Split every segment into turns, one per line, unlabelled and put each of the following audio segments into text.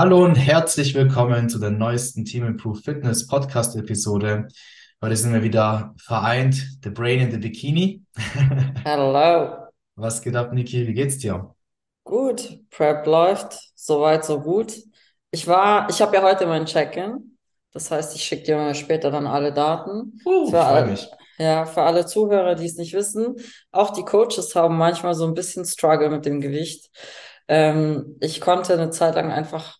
Hallo und herzlich willkommen zu der neuesten Team Improve Fitness Podcast Episode. Heute sind wir wieder vereint, the brain in the bikini.
Hello.
Was geht ab, Niki? Wie geht's dir?
Gut, Prep läuft, soweit so gut. Ich war, ich habe ja heute mein Check-in. Das heißt, ich schicke dir später dann alle Daten.
Uh,
Für
freue
all,
mich.
ja, für alle Zuhörer, die es nicht wissen, auch die Coaches haben manchmal so ein bisschen Struggle mit dem Gewicht. Ähm, ich konnte eine Zeit lang einfach,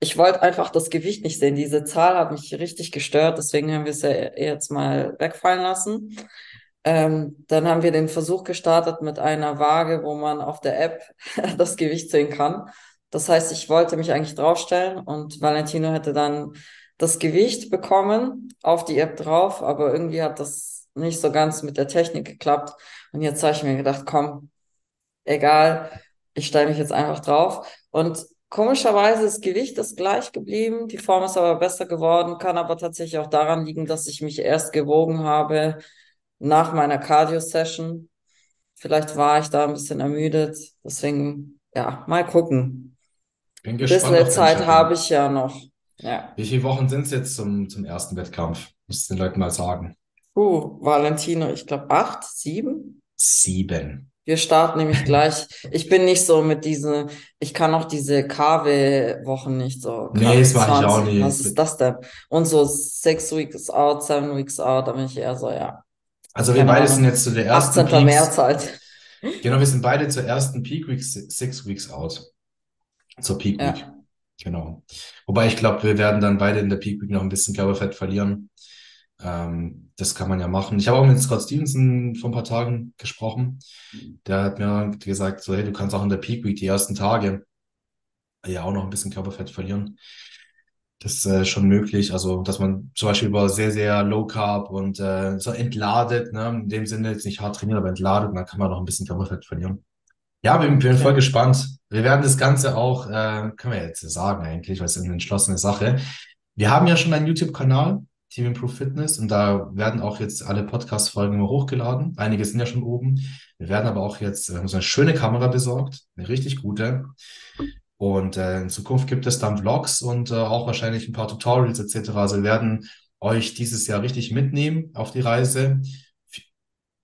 ich wollte einfach das Gewicht nicht sehen. Diese Zahl hat mich richtig gestört, deswegen haben wir es ja jetzt mal wegfallen lassen. Ähm, dann haben wir den Versuch gestartet mit einer Waage, wo man auf der App das Gewicht sehen kann. Das heißt, ich wollte mich eigentlich draufstellen und Valentino hätte dann das Gewicht bekommen auf die App drauf, aber irgendwie hat das nicht so ganz mit der Technik geklappt. Und jetzt habe ich mir gedacht, komm, egal, ich stelle mich jetzt einfach drauf. Und komischerweise das Gewicht ist gleich geblieben, die Form ist aber besser geworden, kann aber tatsächlich auch daran liegen, dass ich mich erst gewogen habe nach meiner Cardio-Session. Vielleicht war ich da ein bisschen ermüdet. Deswegen, ja, mal gucken.
Bin
Ein
gespannt
bisschen
auf dein
Zeit habe ich ja noch. Ja.
Wie viele Wochen sind es jetzt zum, zum ersten Wettkampf? Musst du den Leuten mal sagen.
Uh, Valentino, ich glaube acht, sieben.
Sieben.
Wir starten nämlich gleich. Ich bin nicht so mit diesen, ich kann auch diese KW-Wochen nicht so.
Nee,
KW
das mache ich auch
20, was
nicht.
ist das denn? Und so six weeks out, seven weeks out, da bin ich eher so, ja,
Also wir beide sind jetzt zu der ersten
18. März
Peaks.
halt.
Genau, wir sind beide zur ersten Peak Week, six weeks out. Zur Peak Week.
Ja.
Genau. Wobei ich glaube, wir werden dann beide in der Peak Week noch ein bisschen Körperfett verlieren. Ähm, das kann man ja machen. Ich habe auch mit Scott Stevenson vor ein paar Tagen gesprochen. Der hat mir gesagt, so, hey, du kannst auch in der Peak Week die ersten Tage ja auch noch ein bisschen Körperfett verlieren. Das ist äh, schon möglich. Also, dass man zum Beispiel über sehr, sehr Low Carb und äh, so entladet, ne? In dem Sinne jetzt nicht hart trainiert, aber entladet, und dann kann man noch ein bisschen Körperfett verlieren. Ja, bin, bin voll
Okay.
gespannt. Wir werden das Ganze auch, äh, können wir jetzt sagen eigentlich, weil es ist eine entschlossene Sache. Wir haben ja schon einen YouTube-Kanal, Team Improve Fitness, und da werden auch jetzt alle Podcast-Folgen hochgeladen. Einige sind ja schon oben. Wir werden aber auch jetzt äh, uns eine schöne Kamera besorgt, eine richtig gute. Und äh, in Zukunft gibt es dann Vlogs und äh, auch wahrscheinlich ein paar Tutorials etc. Also wir werden euch dieses Jahr richtig mitnehmen auf die Reise. F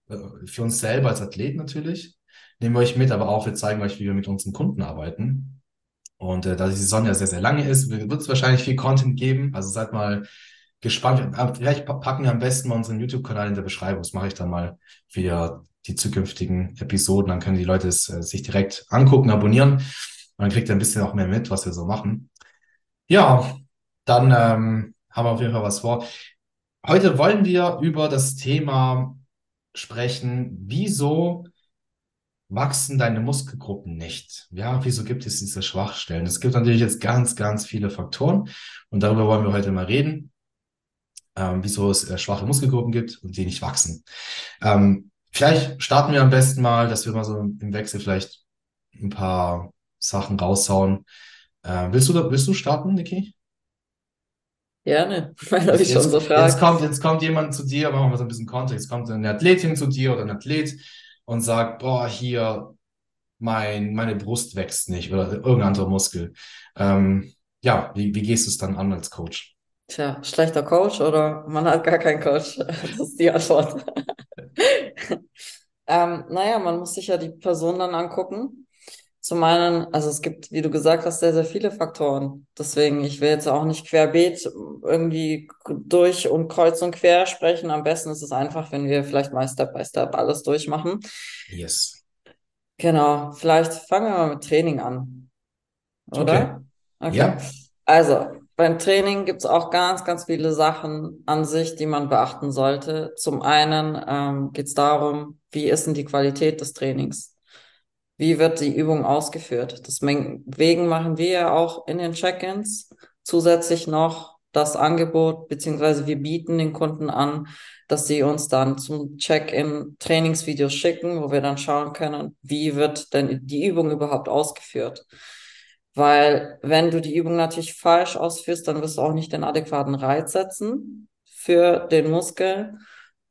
äh, für uns selber als Athlet natürlich. Nehmen wir euch mit, aber auch wir zeigen euch, wie wir mit unseren Kunden arbeiten. Und äh, da die Saison ja sehr, sehr lange ist, wird es wahrscheinlich viel Content geben. Also seid mal gespannt. Vielleicht pa- packen wir am besten mal unseren YouTube-Kanal in der Beschreibung. Das mache ich dann mal für die zukünftigen Episoden. Dann können die Leute es äh, sich direkt angucken, abonnieren. Und dann kriegt ihr ein bisschen auch mehr mit, was wir so machen. Ja, dann ähm, haben wir auf jeden Fall was vor. Heute wollen wir über das Thema sprechen, wieso wachsen deine Muskelgruppen nicht? Ja, wieso gibt es diese Schwachstellen? Es gibt natürlich jetzt ganz, ganz viele Faktoren und darüber wollen wir heute mal reden, ähm, wieso es äh, schwache Muskelgruppen gibt und die nicht wachsen. Ähm, vielleicht starten wir am besten mal, dass wir mal so im Wechsel vielleicht ein paar Sachen raushauen. Äh, willst du, willst du starten, Niki?
Gerne, du
Jetzt,
mich schon so
jetzt, kommt, jetzt kommt jemand zu dir, machen wir mal so ein bisschen Kontext, kommt eine Athletin zu dir oder ein Athlet und sagt, boah, hier, mein, meine Brust wächst nicht oder irgendein anderer Muskel. Ähm, ja, wie, wie gehst du es dann an als Coach?
Tja, schlechter Coach oder man hat gar keinen Coach? Das ist die Antwort. Ähm, naja, man muss sich ja die Person dann angucken. Zum einen, also es gibt, wie du gesagt hast, sehr, sehr viele Faktoren. Deswegen, ich will jetzt auch nicht querbeet irgendwie durch und kreuz und quer sprechen. Am besten ist es einfach, wenn wir vielleicht mal Step by Step alles durchmachen.
Yes.
Genau, vielleicht fangen wir mal mit Training an,
Okay.
oder? Okay.
Ja,
Also, beim Training gibt es auch ganz, ganz viele Sachen an sich, die man beachten sollte. Zum einen ähm, geht es darum, wie ist denn die Qualität des Trainings? Wie wird die Übung ausgeführt? Deswegen machen wir ja auch in den Check-ins zusätzlich noch das Angebot, beziehungsweise wir bieten den Kunden an, dass sie uns dann zum Check-in Trainingsvideos schicken, wo wir dann schauen können, wie wird denn die Übung überhaupt ausgeführt? Weil wenn du die Übung natürlich falsch ausführst, dann wirst du auch nicht den adäquaten Reiz setzen für den Muskel.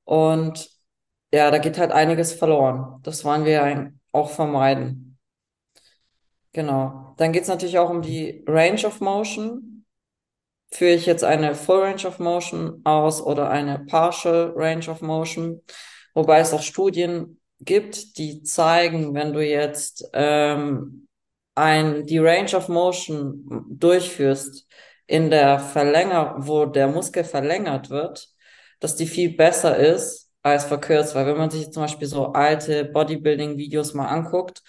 Und ja, da geht halt einiges verloren. Das wollen wir auch vermeiden. Genau. Dann geht es natürlich auch um die Range of Motion. Führe ich jetzt eine Full Range of Motion aus oder eine Partial Range of Motion? Wobei es auch Studien gibt, die zeigen, wenn du jetzt ähm, ein, die Range of Motion durchführst in der Verlänger, wo der Muskel verlängert wird, dass die viel besser ist als verkürzt. Weil wenn man sich zum Beispiel so alte Bodybuilding-Videos mal anguckt,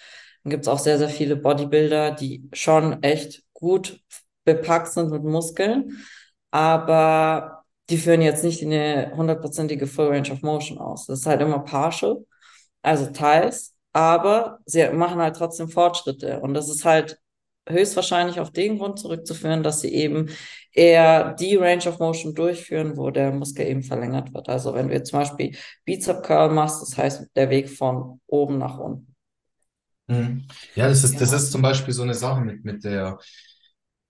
dann gibt es auch sehr, sehr viele Bodybuilder, die schon echt gut bepackt sind mit Muskeln, aber die führen jetzt nicht eine hundertprozentige Full Range of Motion aus. Das ist halt immer partial, also teils, aber sie machen halt trotzdem Fortschritte. Und das ist halt höchstwahrscheinlich auf den Grund zurückzuführen, dass sie eben eher die Range of Motion durchführen, wo der Muskel eben verlängert wird. Also wenn du jetzt zum Beispiel Bizep Curl machst, das heißt der Weg von oben nach unten.
Mhm. Ja, das ist, das
Ja.
ist zum Beispiel so eine Sache mit, mit der,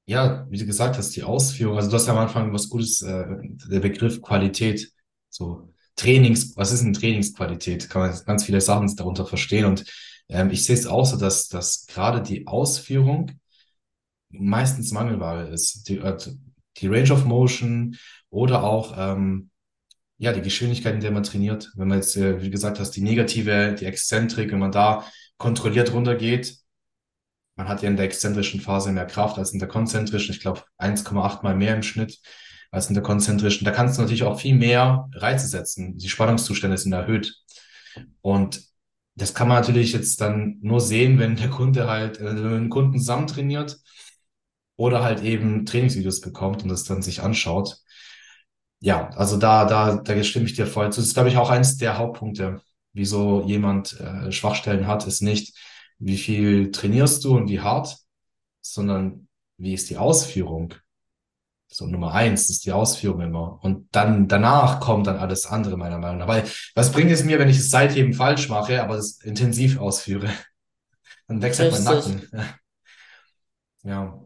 ja, wie du gesagt hast, die Ausführung. Also du hast ja am Anfang was Gutes, äh, der Begriff Qualität, so Trainings, was ist denn Trainingsqualität? Kann man ganz viele Sachen darunter verstehen. Und ähm, ich sehe es auch so, dass, dass gerade die Ausführung meistens Mangelware ist. Die, äh, die Range of Motion oder auch ähm, ja, die Geschwindigkeit, in der man trainiert. Wenn man jetzt, äh, wie gesagt hast, die negative, die Exzentrik, wenn man da kontrolliert runtergeht, man hat ja in der exzentrischen Phase mehr Kraft als in der konzentrischen. Ich glaube, 1,8 mal mehr im Schnitt als in der konzentrischen. Da kannst du natürlich auch viel mehr Reize setzen. Die Spannungszustände sind erhöht. Und das kann man natürlich jetzt dann nur sehen, wenn der Kunde halt, äh, wenn man einen Kunden zusammen trainiert oder halt eben Trainingsvideos bekommt und das dann sich anschaut. Ja, also da, da, da stimme ich dir voll zu. Das ist, glaube ich, auch eines der Hauptpunkte, wieso jemand äh, Schwachstellen hat, ist nicht, wie viel trainierst du und wie hart, sondern wie ist die Ausführung. So Nummer eins ist die Ausführung immer. Und dann danach kommt dann alles andere, meiner Meinung nach. Weil was bringt es mir, wenn ich das Seitheben falsch mache, aber das intensiv ausführe? Dann wechselt mein
Richtig.
Nacken. Ja.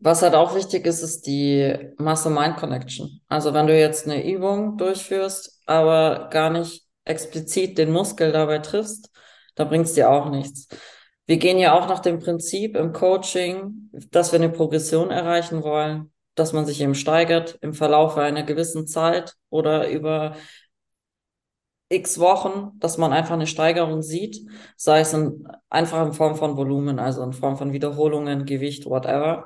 Was halt auch wichtig ist, ist die Muscle-Mind-Connection. Also wenn du jetzt eine Übung durchführst, aber gar nicht explizit den Muskel dabei triffst, dann bringt's dir auch nichts. Wir gehen ja auch nach dem Prinzip im Coaching, dass wir eine Progression erreichen wollen, dass man sich eben steigert im Verlauf einer gewissen Zeit oder über x Wochen, dass man einfach eine Steigerung sieht, sei es in, einfach in Form von Volumen, also in Form von Wiederholungen, Gewicht, whatever,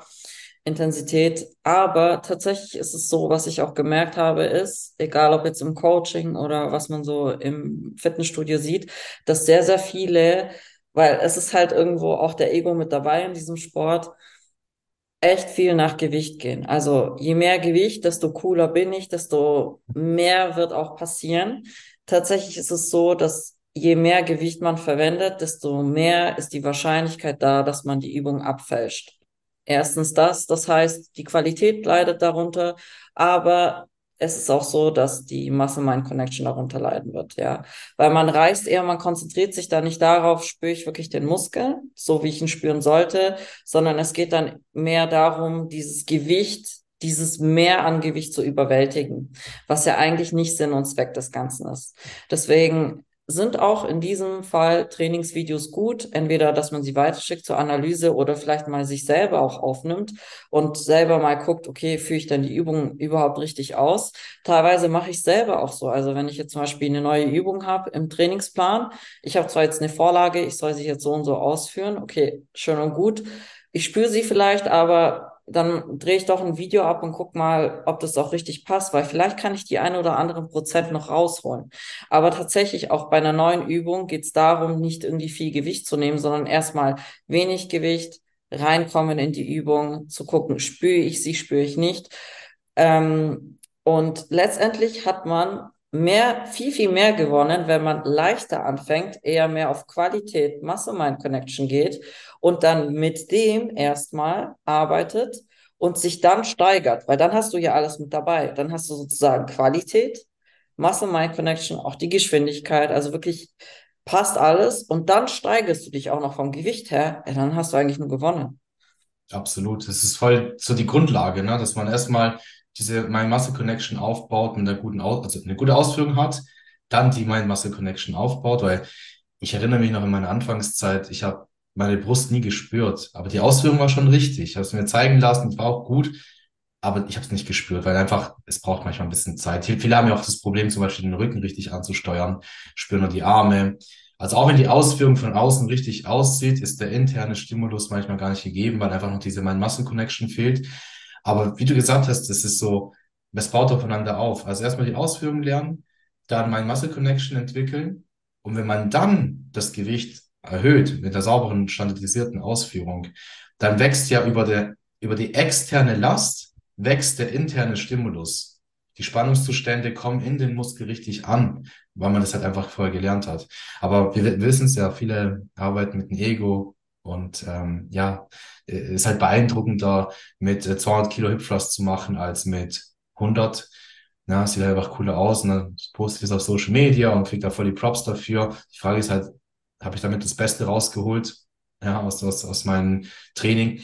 Intensität. Aber tatsächlich ist es so, was ich auch gemerkt habe, ist, egal ob jetzt im Coaching oder was man so im Fitnessstudio sieht, dass sehr, sehr viele, weil es ist halt irgendwo auch der Ego mit dabei in diesem Sport, echt viel nach Gewicht gehen. Also je mehr Gewicht, desto cooler bin ich, desto mehr wird auch passieren. Tatsächlich ist es so, dass je mehr Gewicht man verwendet, desto mehr ist die Wahrscheinlichkeit da, dass man die Übung abfälscht. Erstens das, das heißt, die Qualität leidet darunter, aber es ist auch so, dass die Muscle-Mind-Connection darunter leiden wird, ja. Weil man reißt eher, man konzentriert sich da nicht darauf, spüre ich wirklich den Muskel, so wie ich ihn spüren sollte, sondern es geht dann mehr darum, dieses Gewicht, dieses Mehr an Gewicht zu überwältigen, was ja eigentlich nicht Sinn und Zweck des Ganzen ist. Deswegen sind auch in diesem Fall Trainingsvideos gut, entweder, dass man sie weiterschickt zur Analyse oder vielleicht mal sich selber auch aufnimmt und selber mal guckt, okay, führe ich denn die Übung überhaupt richtig aus? Teilweise mache ich selber auch so. Also wenn ich jetzt zum Beispiel eine neue Übung habe im Trainingsplan, ich habe zwar jetzt eine Vorlage, ich soll sie jetzt so und so ausführen, okay, schön und gut. Ich spüre sie vielleicht, aber dann drehe ich doch ein Video ab und guck mal, ob das auch richtig passt, weil vielleicht kann ich die ein oder anderen Prozent noch rausholen. Aber tatsächlich auch bei einer neuen Übung geht es darum, nicht irgendwie viel Gewicht zu nehmen, sondern erstmal wenig Gewicht, reinkommen in die Übung, zu gucken, spüre ich sie, spüre ich nicht. Ähm, und letztendlich hat man mehr, viel, viel mehr gewonnen, wenn man leichter anfängt, eher mehr auf Qualität, Muscle-Mind-Connection geht und dann mit dem erstmal arbeitet und sich dann steigert, weil dann hast du ja alles mit dabei. Dann hast du sozusagen Qualität, Muscle-Mind-Connection, auch die Geschwindigkeit, also wirklich passt alles und dann steigerst du dich auch noch vom Gewicht her, ja, dann hast du eigentlich nur gewonnen.
Absolut. Das ist voll so die Grundlage, ne? dass man erstmal diese Mind-Muscle-Connection aufbaut und eine, guten Aus also eine gute Ausführung hat, dann die Mind-Muscle-Connection aufbaut, weil ich erinnere mich noch in meiner Anfangszeit, ich habe meine Brust nie gespürt. Aber die Ausführung war schon richtig. Ich habe es mir zeigen lassen, es war auch gut. Aber ich habe es nicht gespürt, weil einfach, es braucht manchmal ein bisschen Zeit. Viele haben ja auch das Problem, zum Beispiel den Rücken richtig anzusteuern, spüren nur die Arme. Also auch wenn die Ausführung von außen richtig aussieht, ist der interne Stimulus manchmal gar nicht gegeben, weil einfach noch diese Mind-Muscle-Connection fehlt. Aber wie du gesagt hast, das ist so, das baut aufeinander auf. Also erstmal die Ausführung lernen, dann Mind-Muscle-Connection entwickeln. Und wenn man dann das Gewicht erhöht mit der sauberen, standardisierten Ausführung, dann wächst ja über, der, über die externe Last, wächst der interne Stimulus. Die Spannungszustände kommen in den Muskel richtig an, weil man das halt einfach vorher gelernt hat. Aber wir wissen es ja, viele arbeiten mit dem Ego und ähm, ja, äh, ist halt beeindruckender, mit 200 äh, Kilo Thrust zu machen, als mit 100. Ja, sieht halt einfach cooler aus und dann postet es auf Social Media und kriegt da voll die Props dafür. Die Frage ist halt, habe ich damit das Beste rausgeholt? Ja, aus, aus, aus meinem Training.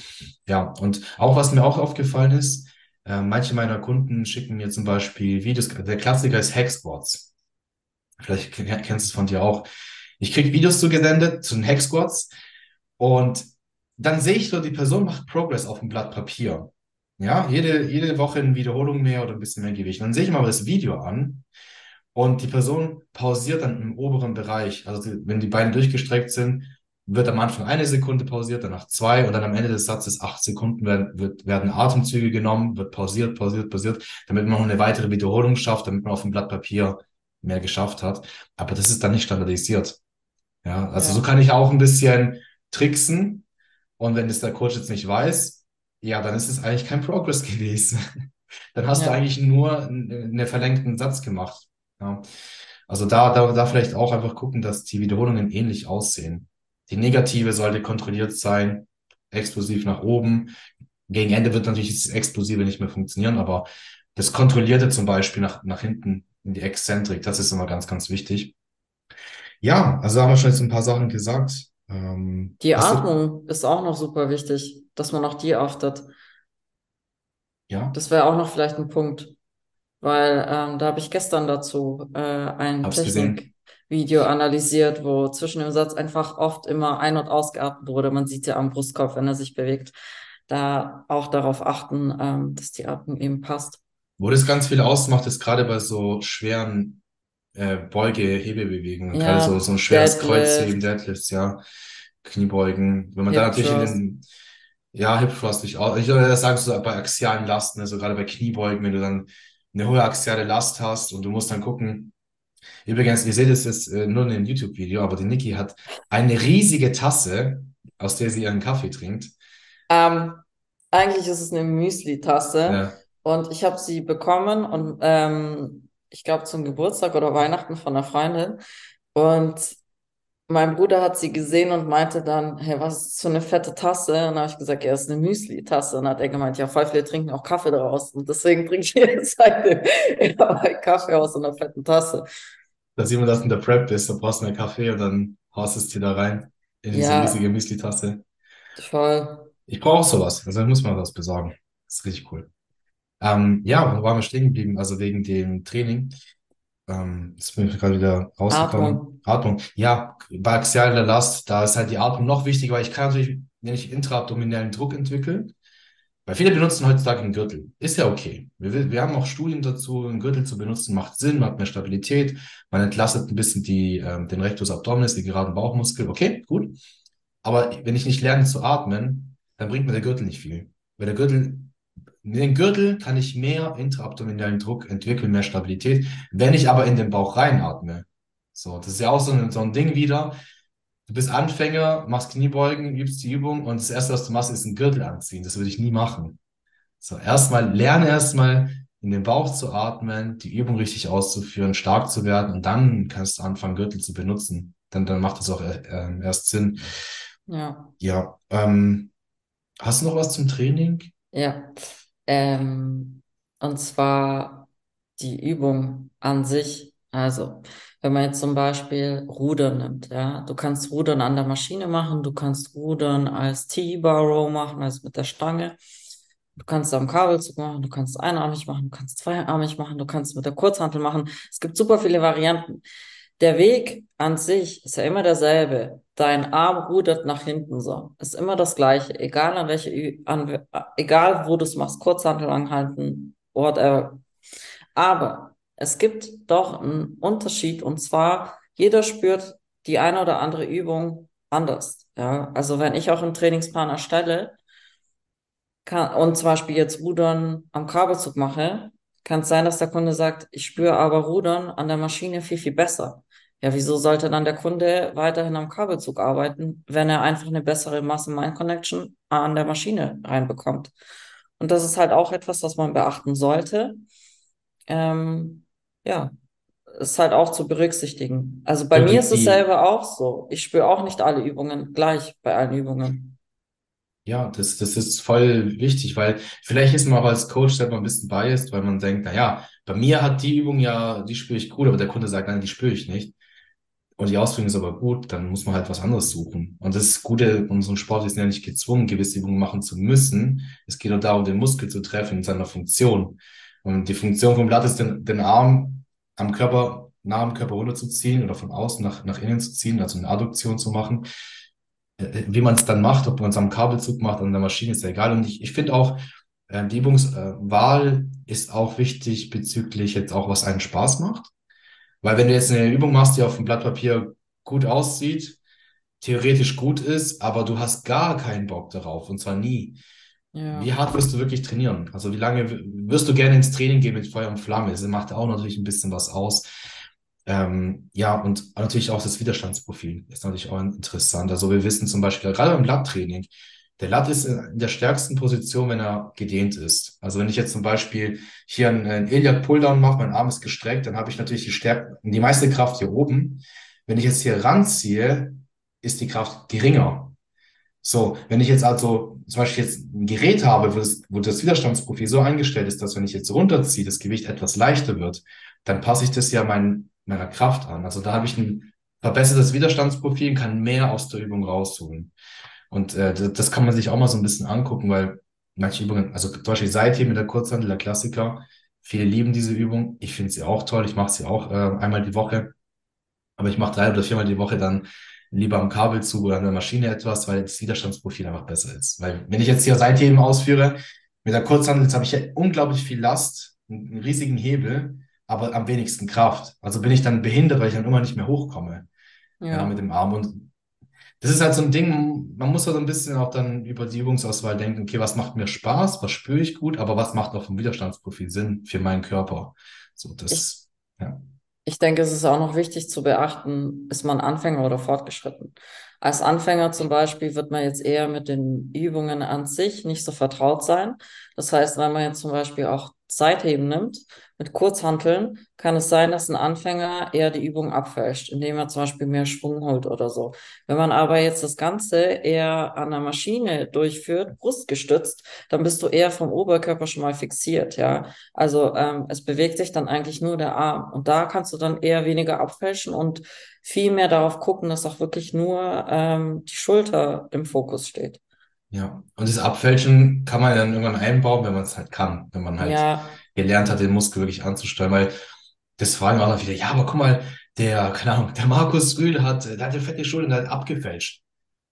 Ja, und auch was mir auch aufgefallen ist, äh, manche meiner Kunden schicken mir zum Beispiel Videos, der Klassiker ist Hack Squats. Vielleicht kennst du es von dir auch. Ich krieg Videos zugesendet zu den Hack Squats und dann sehe ich so, die Person macht Progress auf dem Blatt Papier. Ja, jede, jede Woche eine Wiederholung mehr oder ein bisschen mehr Gewicht. Dann sehe ich mal das Video an und die Person pausiert dann im oberen Bereich. Also die, wenn die Beine durchgestreckt sind, wird am Anfang eine Sekunde pausiert, danach zwei und dann am Ende des Satzes acht Sekunden werden, wird, werden Atemzüge genommen, wird pausiert, pausiert, pausiert, damit man noch eine weitere Wiederholung schafft, damit man auf dem Blatt Papier mehr geschafft hat. Aber das ist dann nicht standardisiert. Ja, also ja. so kann ich auch ein bisschen tricksen. Und wenn es der Coach jetzt nicht weiß, ja, dann ist es eigentlich kein Progress gewesen. dann hast ja. du eigentlich nur einen verlängten Satz gemacht. Ja. Also da, da, da vielleicht auch einfach gucken, dass die Wiederholungen ähnlich aussehen. Die negative sollte kontrolliert sein, explosiv nach oben. Gegen Ende wird natürlich das Explosive nicht mehr funktionieren, aber das Kontrollierte zum Beispiel nach, nach hinten in die Exzentrik, das ist immer ganz, ganz wichtig. Ja, also haben wir schon jetzt ein paar Sachen gesagt.
Ähm, die Atmung du... ist auch noch super wichtig, dass man auch die achtet. Ja. Das wäre auch noch vielleicht ein Punkt, weil ähm, da habe ich gestern dazu äh, ein Technikvideo analysiert, wo zwischen dem Satz einfach oft immer ein- und ausgeatmet wurde. Man sieht ja am Brustkorb, wenn er sich bewegt. Da auch darauf achten, ähm, dass die Atmung eben passt.
Wo das ganz viel ausmacht, ist gerade bei so schweren äh, Beuge-Hebebewegungen, ja, gerade so, ein schweres Kreuzheben, Deadlifts, ja, Kniebeugen. Wenn man da natürlich in den, ja, Hip Thrust, ich auch, ich würde sagen, so bei axialen Lasten, also gerade bei Kniebeugen, wenn du dann eine hohe axiale Last hast und du musst dann gucken, Übrigens, ihr seht es jetzt äh, nur in dem YouTube-Video, aber die Niki hat eine riesige Tasse, aus der sie ihren Kaffee trinkt.
Ähm, eigentlich ist es eine Müsli-Tasse ja. und ich habe sie bekommen und ähm, ich glaube, zum Geburtstag oder Weihnachten von einer Freundin. Und mein Bruder hat sie gesehen und meinte dann, hey, was ist so eine fette Tasse? Und dann habe ich gesagt, ja, ist eine Müsli-Tasse. Und dann hat er gemeint, ja, voll viele trinken auch Kaffee daraus. Und deswegen trinke ich jetzt eine, Kaffee aus so einer fetten Tasse.
Da sieht man, dass du in der Prep bist, dann brauchst du einen Kaffee und dann haust es dir da rein in diese ja, riesige Müsli-Tasse. Voll. Ich brauche auch sowas. Also ich muss mal was besorgen. Das ist richtig cool. Ähm, ja, wo waren wir stehen geblieben? Also wegen dem Training. Ähm, jetzt bin ich gerade wieder rausgekommen. Atmung. Atmung. Ja, bei axialer Last, da ist halt die Atmung noch wichtiger, weil ich kann natürlich, wenn ich intraabdominellen Druck entwickle, weil viele benutzen heutzutage einen Gürtel. Ist ja okay. Wir, wir haben auch Studien dazu, einen Gürtel zu benutzen, macht Sinn, man hat mehr Stabilität, man entlastet ein bisschen die, ähm, den Rectus abdominis, die geraden Bauchmuskel. Okay, gut. Aber wenn ich nicht lerne zu atmen, dann bringt mir der Gürtel nicht viel. Weil der Gürtel mit dem Gürtel kann ich mehr intraabdominellen Druck entwickeln, mehr Stabilität. Wenn ich aber in den Bauch reinatme, so, das ist ja auch so ein, so ein Ding wieder. Du bist Anfänger, machst Kniebeugen, übst die Übung und das erste, was du machst, ist einen Gürtel anziehen. Das würde ich nie machen. So, erstmal, lerne erstmal in den Bauch zu atmen, die Übung richtig auszuführen, stark zu werden und dann kannst du anfangen, Gürtel zu benutzen. Dann, dann macht das auch äh, erst Sinn. Ja. Ja. Ähm, hast du noch was zum Training?
Ja. Ähm, und zwar die Übung an sich. Also, wenn man jetzt zum Beispiel Rudern nimmt, ja, du kannst Rudern an der Maschine machen, du kannst Rudern als T-Bar Row machen, also mit der Stange. Du kannst am Kabelzug machen, du kannst einarmig machen, du kannst zweiarmig machen, du kannst mit der Kurzhantel machen. Es gibt super viele Varianten. Der Weg an sich ist ja immer derselbe. Dein Arm rudert nach hinten so. Ist immer das Gleiche, egal an welche, an, egal wo du es machst, Kurzhantel anhalten, whatever. Aber es gibt doch einen Unterschied und zwar, jeder spürt die eine oder andere Übung anders. Ja, also wenn ich auch einen Trainingsplan erstelle kann, und zum Beispiel jetzt Rudern am Kabelzug mache, kann es sein, dass der Kunde sagt, ich spüre aber Rudern an der Maschine viel, viel besser. Ja, wieso sollte dann der Kunde weiterhin am Kabelzug arbeiten, wenn er einfach eine bessere Masse-Mind-Connection an der Maschine reinbekommt? Und das ist halt auch etwas, was man beachten sollte. Ähm, ja, ist halt auch zu berücksichtigen. Also bei
Und
mir ist es selber auch so. Ich spüre auch nicht alle Übungen gleich bei allen Übungen.
ja, das, das ist voll wichtig, weil vielleicht ist man auch als Coach selber ein bisschen biased, weil man denkt, na ja, bei mir hat die Übung ja, die spüre ich gut, aber der Kunde sagt, nein, die spüre ich nicht. Und die Ausführung ist aber gut, dann muss man halt was anderes suchen. Und das Gute in so einem Sport ist ja nicht gezwungen, gewisse Übungen machen zu müssen. Es geht nur darum, den Muskel zu treffen in seiner Funktion. Und die Funktion vom Blatt ist, den, den Arm am Körper, nah am Körper runterzuziehen oder von außen nach, nach innen zu ziehen, also eine Adduktion zu machen. Äh, Wie man es dann macht, ob man es am Kabelzug macht, an der Maschine, ist ja egal. Und ich, ich finde auch, äh, die Übungswahl ist auch wichtig bezüglich jetzt auch, was einen Spaß macht. Weil wenn du jetzt eine Übung machst, die auf dem Blatt Papier gut aussieht, theoretisch gut ist, aber du hast gar keinen Bock darauf und zwar nie. Wie
Ja,
hart wirst du wirklich trainieren? Also wie lange wirst du gerne ins Training gehen mit Feuer und Flamme? Das macht auch natürlich ein bisschen was aus. Ähm, ja, und natürlich auch das Widerstandsprofil ist natürlich auch interessant. Also wir wissen zum Beispiel, gerade beim Lat-Training, der Lat ist in der stärksten Position, wenn er gedehnt ist. Also wenn ich jetzt zum Beispiel hier einen, einen Iliac Pulldown mache, mein Arm ist gestreckt, dann habe ich natürlich die Stärke, die meiste Kraft hier oben. Wenn ich jetzt hier ranziehe, ist die Kraft geringer. So, wenn ich jetzt also zum Beispiel jetzt ein Gerät habe, wo das, wo das Widerstandsprofil so eingestellt ist, dass wenn ich jetzt runterziehe, das Gewicht etwas leichter wird, dann passe ich das ja mein, meiner Kraft an. Also da habe ich ein verbessertes Widerstandsprofil, kann mehr aus der Übung rausholen. Und äh, das, kann man sich auch mal so ein bisschen angucken, weil manche Übungen, also zum Beispiel Seitheben mit der Kurzhantel, der Klassiker, viele lieben diese Übung. Ich finde sie auch toll. Ich mache sie auch äh, einmal die Woche. Aber ich mache drei oder viermal die Woche dann lieber am Kabelzug oder an der Maschine etwas, weil das Widerstandsprofil einfach besser ist. Weil wenn ich jetzt hier Seitheben ausführe, mit der Kurzhantel, jetzt habe ich ja unglaublich viel Last, einen, riesigen Hebel, aber am wenigsten Kraft. Also bin ich dann behindert, weil ich dann immer nicht mehr hochkomme, ja, mit
ja.
dem Arm. Und das ist halt so ein Ding, man muss halt ein bisschen auch dann über die Übungsauswahl denken, okay, was macht mir Spaß, was spüre ich gut, aber was macht auch vom Widerstandsprofil Sinn für meinen Körper? So,
Ich,
das, ja,
ich denke, es ist auch noch wichtig zu beachten, ist man Anfänger oder fortgeschritten. Als Anfänger zum Beispiel wird man jetzt eher mit den Übungen an sich nicht so vertraut sein. Das heißt, wenn man jetzt zum Beispiel auch Seitheben nimmt mit Kurzhanteln, kann es sein, dass ein Anfänger eher die Übung abfälscht, indem er zum Beispiel mehr Schwung holt oder so. Wenn man aber jetzt das Ganze eher an der Maschine durchführt, brustgestützt, dann bist du eher vom Oberkörper schon mal fixiert, ja. Also ähm, es bewegt sich dann eigentlich nur der Arm. Und da kannst du dann eher weniger abfälschen und viel mehr darauf gucken, dass auch wirklich nur ähm, die Schulter im Fokus steht.
ja. Und das Abfälschen kann man dann irgendwann einbauen, wenn man es halt kann, wenn man halt
Ja,
gelernt hat, den Muskel wirklich anzusteuern, weil das fragen auch noch wieder, ja, aber guck mal, der, keine Ahnung, der Markus Rühl hat, der hat eine fette Schulter, der hat abgefälscht.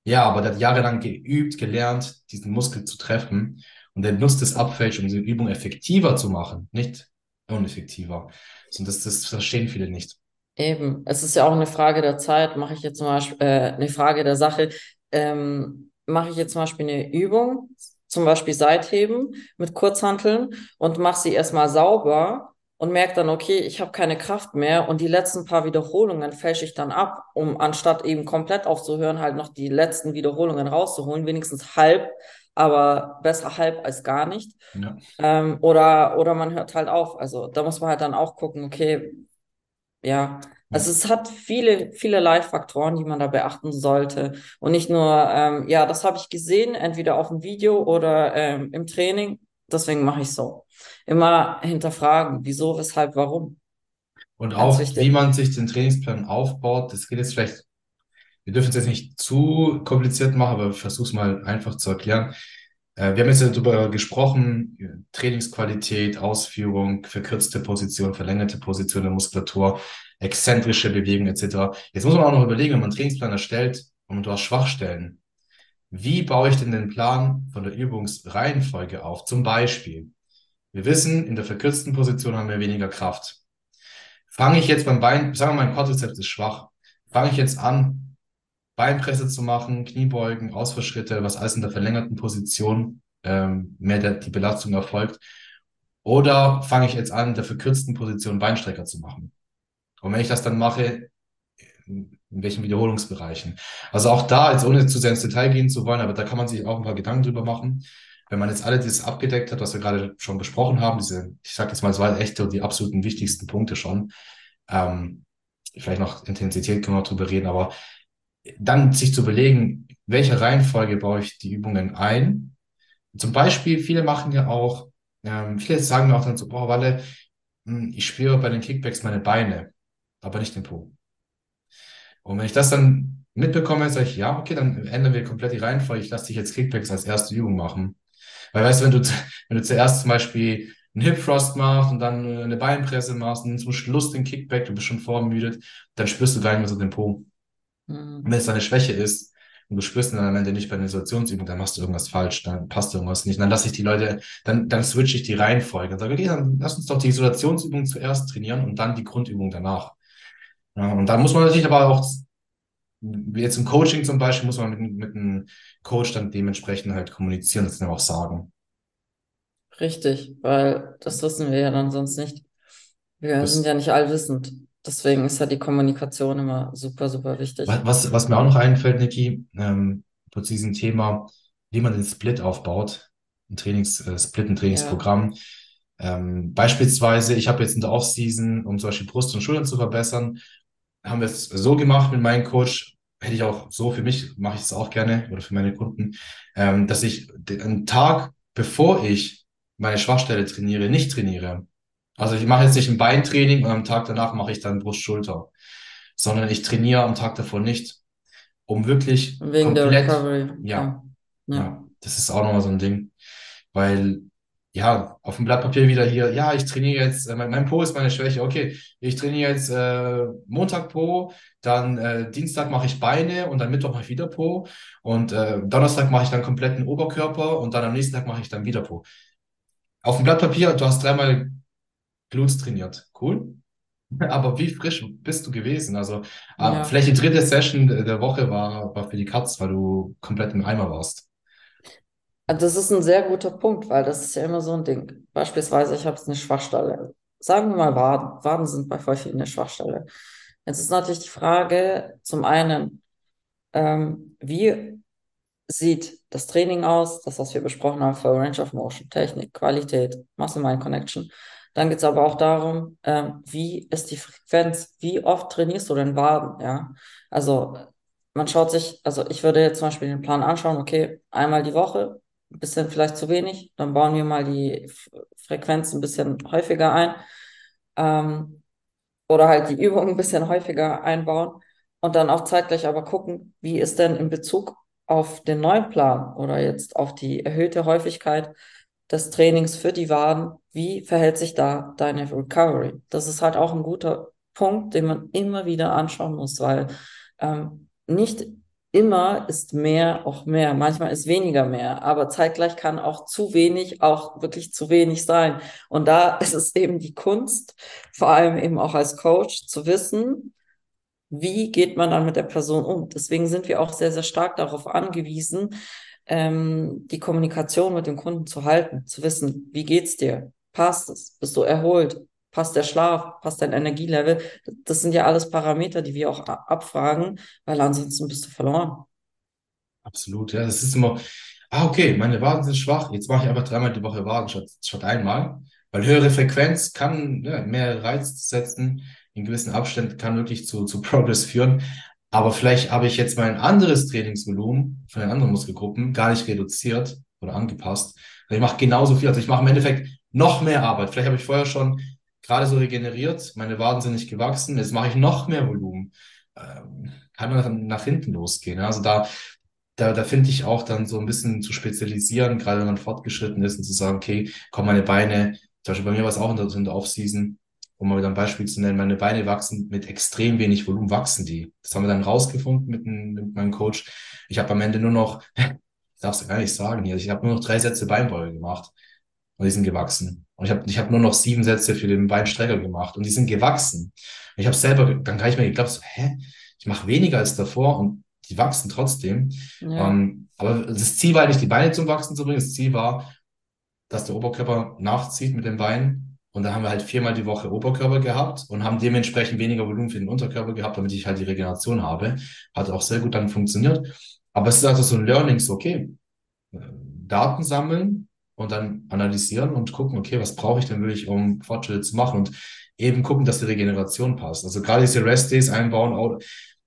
Ja, aber der hat jahrelang geübt, gelernt, diesen Muskel zu treffen. Und der nutzt das Abfälschen, um diese Übung effektiver zu machen, nicht uneffektiver. Und das, das verstehen viele nicht.
Eben. Es ist ja auch eine Frage der Zeit. Mache ich jetzt zum Beispiel äh, eine Frage der Sache. Ähm, mache ich jetzt zum Beispiel eine Übung, zum Beispiel Seitheben mit Kurzhanteln und mache sie erstmal sauber und merke dann, okay, ich habe keine Kraft mehr und die letzten paar Wiederholungen fälsche ich dann ab, um anstatt eben komplett aufzuhören, halt noch die letzten Wiederholungen rauszuholen, wenigstens halb, aber besser halb als gar nicht.
Ja.
Ähm, oder, oder man hört halt auf. Also da muss man halt dann auch gucken, okay, ja, also es hat viele, vielerlei Faktoren, die man da beachten sollte. Und nicht nur, ähm, ja, das habe ich gesehen, entweder auf dem Video oder ähm, im Training. Deswegen mache ich so. Immer hinterfragen, wieso, weshalb, warum.
Und
Ganz
auch, wie
wichtig.
man sich den Trainingsplan aufbaut, das geht jetzt vielleicht, wir dürfen es jetzt nicht zu kompliziert machen, aber ich versuche es mal einfach zu erklären. Äh, wir haben jetzt darüber gesprochen, Trainingsqualität, Ausführung, verkürzte Position, verlängerte Position der Muskulatur, exzentrische Bewegung etc. Jetzt muss man auch noch überlegen, wenn man einen Trainingsplan erstellt, und du hast Schwachstellen, wie baue ich denn den Plan von der Übungsreihenfolge auf? Zum Beispiel, wir wissen, in der verkürzten Position haben wir weniger Kraft. Fange ich jetzt beim Bein, sagen wir mal, mein Quadrizeps ist schwach, fange ich jetzt an, Beinpresse zu machen, Kniebeugen, Ausfallschritte, was alles in der verlängerten Position ähm, mehr der, die Belastung erfolgt. Oder fange ich jetzt an, der verkürzten Position Beinstrecker zu machen. Und wenn ich das dann mache, in welchen Wiederholungsbereichen. Also auch da, jetzt ohne zu sehr ins Detail gehen zu wollen, aber da kann man sich auch ein paar Gedanken drüber machen. Wenn man jetzt alles das abgedeckt hat, was wir gerade schon besprochen haben, diese, ich sage jetzt mal, es waren echt die absoluten wichtigsten Punkte schon. Ähm, vielleicht noch Intensität können wir drüber reden, aber dann sich zu überlegen, welche Reihenfolge baue ich die Übungen ein. Zum Beispiel, viele machen ja auch, ähm, viele sagen mir auch dann so, boah, Walle, hm, ich spüre bei den Kickbacks meine Beine, aber nicht den Po. Und wenn ich das dann mitbekomme, sage ich, ja, okay, dann ändern wir komplett die Reihenfolge. Ich lasse dich jetzt Kickbacks als erste Übung machen. Weil weißt du, wenn du, wenn du zuerst zum Beispiel einen Hip Thrust machst und dann eine Beinpresse machst und zum Schluss den Kickback, du bist schon vormüdet, dann spürst du gar nicht mehr so den Po. Mhm. Wenn es deine Schwäche ist und du spürst dann am Ende nicht bei einer Isolationsübung, dann machst du irgendwas falsch, dann passt irgendwas nicht. Und dann lasse ich die Leute, dann, dann switche ich die Reihenfolge und sage, okay, dann lass uns doch die Isolationsübung zuerst trainieren und dann die Grundübung danach. Ja, und da muss man natürlich aber auch, jetzt im Coaching zum Beispiel, muss man mit, mit einem Coach dann dementsprechend halt kommunizieren, das dann auch sagen.
Richtig, weil das wissen wir ja dann sonst nicht. Wir das, sind ja nicht allwissend. Deswegen ist ja die Kommunikation immer super, super wichtig.
Was, was mir auch noch einfällt, Niki, ähm, zu diesem Thema, wie man den Split aufbaut, ein Trainings, äh, Split, ein Trainingsprogramm. Ja. Ähm, beispielsweise, ich habe jetzt in der Offseason, um zum Beispiel Brust und Schultern zu verbessern, haben wir es so gemacht mit meinem Coach, hätte ich auch so für mich, mache ich es auch gerne oder für meine Kunden, ähm, dass ich einen Tag, bevor ich meine Schwachstelle trainiere, nicht trainiere. Also ich mache jetzt nicht ein Beintraining und am Tag danach mache ich dann Brust-Schulter, sondern ich trainiere am Tag davor nicht, um wirklich
Wegen komplett, der Recovery.
Ja, ja, ja. das ist auch nochmal so ein Ding, weil ja, auf dem Blatt Papier wieder hier, ja, ich trainiere jetzt, äh, mein, mein Po ist meine Schwäche, okay, ich trainiere jetzt äh, Montag Po, dann äh, Dienstag mache ich Beine und dann Mittwoch mache ich wieder Po und äh, Donnerstag mache ich dann kompletten Oberkörper und dann am nächsten Tag mache ich dann wieder Po. Auf dem Blatt Papier, du hast dreimal Glutes trainiert, cool. Aber wie frisch bist du gewesen? Also äh, ja. vielleicht die dritte Session der Woche war, war für die Katz, weil du komplett im Eimer warst.
Also das ist ein sehr guter Punkt, weil das ist ja immer so ein Ding. Beispielsweise, ich habe jetzt eine Schwachstelle. Sagen wir mal Waden. Waden sind bei voll vielen eine Schwachstelle. Jetzt ist natürlich die Frage, zum einen, ähm, wie sieht das Training aus, das, was wir besprochen haben für Range of Motion, Technik, Qualität, Muscle-Mind-Connection. Dann geht es aber auch darum, ähm, wie ist die Frequenz, wie oft trainierst du denn Waden, ja? Also man schaut sich, also ich würde jetzt zum Beispiel den Plan anschauen, okay, einmal die Woche, ein bisschen vielleicht zu wenig, dann bauen wir mal die Frequenz ein bisschen häufiger ein. Ähm, oder halt die Übung ein bisschen häufiger einbauen und dann auch zeitgleich aber gucken, wie ist denn in Bezug auf den neuen Plan oder jetzt auf die erhöhte Häufigkeit des Trainings für die Waden, wie verhält sich da deine Recovery? Das ist halt auch ein guter Punkt, den man immer wieder anschauen muss, weil ähm, nicht immer ist mehr auch mehr. Manchmal ist weniger mehr, aber zeitgleich kann auch zu wenig auch wirklich zu wenig sein. Und da ist es eben die Kunst, vor allem eben auch als Coach, zu wissen, wie geht man dann mit der Person um. Deswegen sind wir auch sehr, sehr stark darauf angewiesen, ähm, die Kommunikation mit dem Kunden zu halten, zu wissen, wie geht's dir? Passt es? Bist du erholt? Passt der Schlaf? Passt dein Energielevel? Das sind ja alles Parameter, die wir auch abfragen, weil ansonsten bist du verloren.
Absolut, ja. Das ist immer, ah, okay, meine Waden sind schwach. Jetzt mache ich einfach dreimal die Woche Waden statt, statt einmal. Weil höhere Frequenz kann ja, mehr Reiz setzen, in gewissen Abständen kann wirklich zu, zu Progress führen. Aber vielleicht habe ich jetzt mein anderes Trainingsvolumen von den anderen Muskelgruppen gar nicht reduziert oder angepasst. Ich mache genauso viel. Also ich mache im Endeffekt noch mehr Arbeit. Vielleicht habe ich vorher schon gerade so regeneriert, meine Waden sind nicht gewachsen, jetzt mache ich noch mehr Volumen. Ähm, kann man dann nach hinten losgehen. Also da, da, da finde ich auch dann so ein bisschen zu spezialisieren, gerade wenn man fortgeschritten ist und zu sagen, okay, komm, meine Beine, zum Beispiel bei mir war es auch in der, in der Offseason, um mal wieder ein Beispiel zu nennen, meine Beine wachsen mit extrem wenig Volumen, wachsen die. Das haben wir dann rausgefunden mit, mit meinem Coach. Ich habe am Ende nur noch, ich darf es gar nicht sagen hier, ich habe nur noch drei Sätze Beinbeuge gemacht und die sind gewachsen. Und ich habe ich hab nur noch sieben Sätze für den Beinstrecker gemacht und die sind gewachsen. Und ich habe selber dann gar nicht mehr geglaubt, so, hä, ich mache weniger als davor und die wachsen trotzdem. Ja. Ähm, aber das Ziel war nicht, die Beine zum Wachsen zu bringen. Das Ziel war, dass der Oberkörper nachzieht mit den Beinen. Und dann haben wir halt viermal die Woche Oberkörper gehabt und haben dementsprechend weniger Volumen für den Unterkörper gehabt, damit ich halt die Regeneration habe. Hat auch sehr gut dann funktioniert. Aber es ist also so ein Learning, so okay, äh, Daten sammeln und dann analysieren und gucken, okay, was brauche ich denn wirklich, um Fortschritte zu machen und eben gucken, dass die Regeneration passt. Also gerade diese Rest Days einbauen, auch,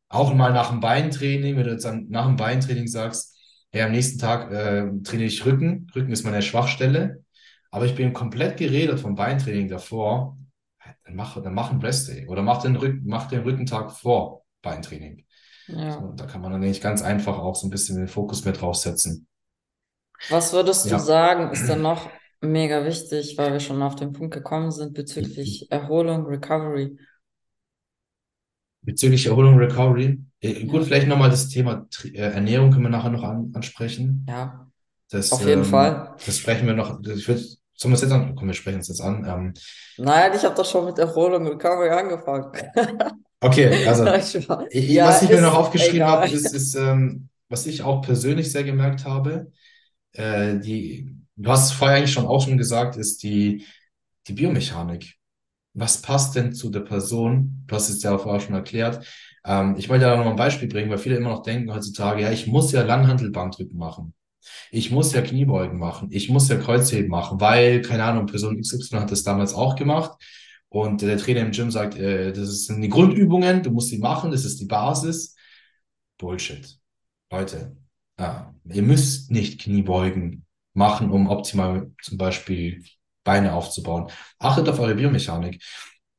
auch mal nach dem Beintraining, wenn du jetzt dann nach dem Beintraining sagst, hey, am nächsten Tag äh, trainiere ich Rücken. Rücken ist meine Schwachstelle. Aber ich bin komplett geredet vom Beintraining davor. Dann mach, dann mach einen Rest Day oder mach den, Rücken, mach den Rückentag vor Beintraining. Ja. So, da kann man dann eigentlich ganz einfach auch so ein bisschen den Fokus mehr draufsetzen.
Was würdest ja. du sagen, ist denn noch mega wichtig, weil wir schon auf den Punkt gekommen sind bezüglich Erholung, Recovery?
Bezüglich Erholung, Recovery? Äh, gut, vielleicht nochmal das Thema äh, Ernährung können wir nachher noch an, ansprechen.
Ja.
Das,
auf jeden
ähm,
Fall.
Das sprechen wir noch. Ich würde, sollen wir es jetzt an? Komm, wir sprechen es jetzt an. Ähm,
Nein, ich habe doch schon mit Erholung und Recovery angefangen.
okay, also ich, ja, was ich mir noch aufgeschrieben habe, ist, ist ähm, was ich auch persönlich sehr gemerkt habe. Äh, die, du hast es vorher eigentlich schon auch schon gesagt, ist die, die Biomechanik. Was passt denn zu der Person? Du hast es ja vorher schon erklärt ähm, ich wollte da noch mal ein Beispiel bringen, weil viele immer noch denken heutzutage, ja, ich muss ja Langhantelbankdrücken machen. Ich muss ja Kniebeugen machen. Ich muss ja Kreuzheben machen, weil, keine Ahnung, Person XY hat das damals auch gemacht. Und der Trainer im Gym sagt, äh, das sind die Grundübungen, du musst sie machen, das ist die Basis. Bullshit. Leute, ja, ihr müsst nicht Kniebeugen machen, um optimal zum Beispiel Beine aufzubauen. Achtet auf eure Biomechanik.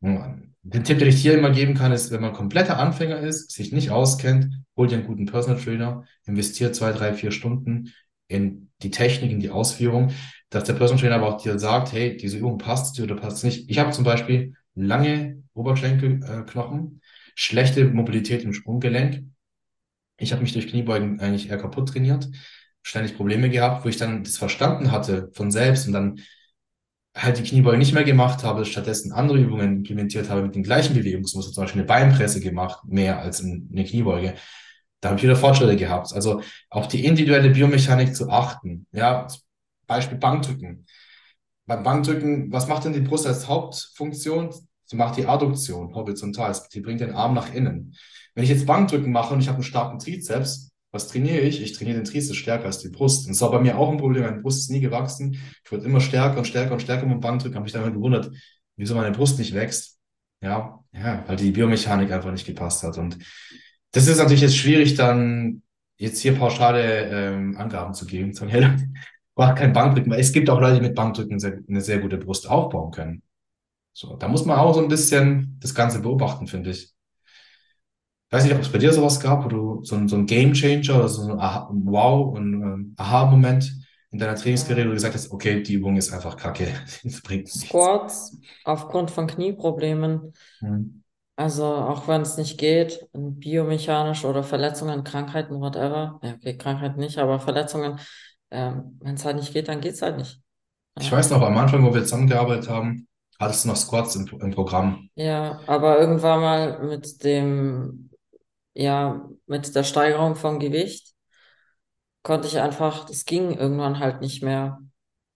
Den Tipp, den ich hier immer geben kann, ist, wenn man kompletter Anfänger ist, sich nicht auskennt, holt dir einen guten Personal Trainer, investiert zwei, drei, vier Stunden in die Technik, in die Ausführung, dass der Personal Trainer aber auch dir sagt, hey, diese Übung passt dir oder passt nicht. Ich habe zum Beispiel lange Oberschenkelknochen, schlechte Mobilität im Sprunggelenk. Ich habe mich durch Kniebeugen eigentlich eher kaputt trainiert, ständig Probleme gehabt, wo ich dann das verstanden hatte von selbst und dann halt die Kniebeuge nicht mehr gemacht habe, stattdessen andere Übungen implementiert habe mit den gleichen Bewegungsmustern, zum Beispiel eine Beinpresse gemacht, mehr als eine Kniebeuge, da habe ich wieder Fortschritte gehabt. Also auf die individuelle Biomechanik zu achten. Ja, Beispiel Bankdrücken. Beim Bankdrücken, was macht denn die Brust als Hauptfunktion? Sie macht die Adduktion horizontal. Sie bringt den Arm nach innen. Wenn ich jetzt Bankdrücken mache und ich habe einen starken Trizeps, was trainiere ich? Ich trainiere den Trizeps stärker als die Brust. Und das war bei mir auch ein Problem. Meine Brust ist nie gewachsen. Ich wurde immer stärker und stärker und stärker dem Bankdrücken. Habe mich dann gewundert, wieso meine Brust nicht wächst. Ja, ja, weil die Biomechanik einfach nicht gepasst hat. Und das ist natürlich jetzt schwierig, dann jetzt hier pauschale ähm, Angaben zu geben. Sagen, hey, braucht kein Bankdrücken. Weil es gibt auch Leute, die mit Bankdrücken sehr, eine sehr gute Brust aufbauen können. So, da muss man auch so ein bisschen das Ganze beobachten, finde ich weiß nicht, ob es bei dir sowas gab, wo du so ein, so ein Game Changer oder so ein Aha, Wow und ähm, Aha-Moment in deiner Trainingskarriere, wo du gesagt hast, okay, die Übung ist einfach kacke.
Squats aufgrund von Knieproblemen. Mhm. Also auch wenn es nicht geht, biomechanisch oder Verletzungen, Krankheiten, whatever. Ja, okay, Krankheiten nicht, aber Verletzungen, ähm, wenn es halt nicht geht, dann geht es halt nicht.
Ich weiß noch, am Anfang, wo wir zusammengearbeitet haben, hattest du noch Squats im, im Programm.
Ja, aber irgendwann mal mit dem ja, mit der Steigerung vom Gewicht konnte ich einfach, das ging irgendwann halt nicht mehr.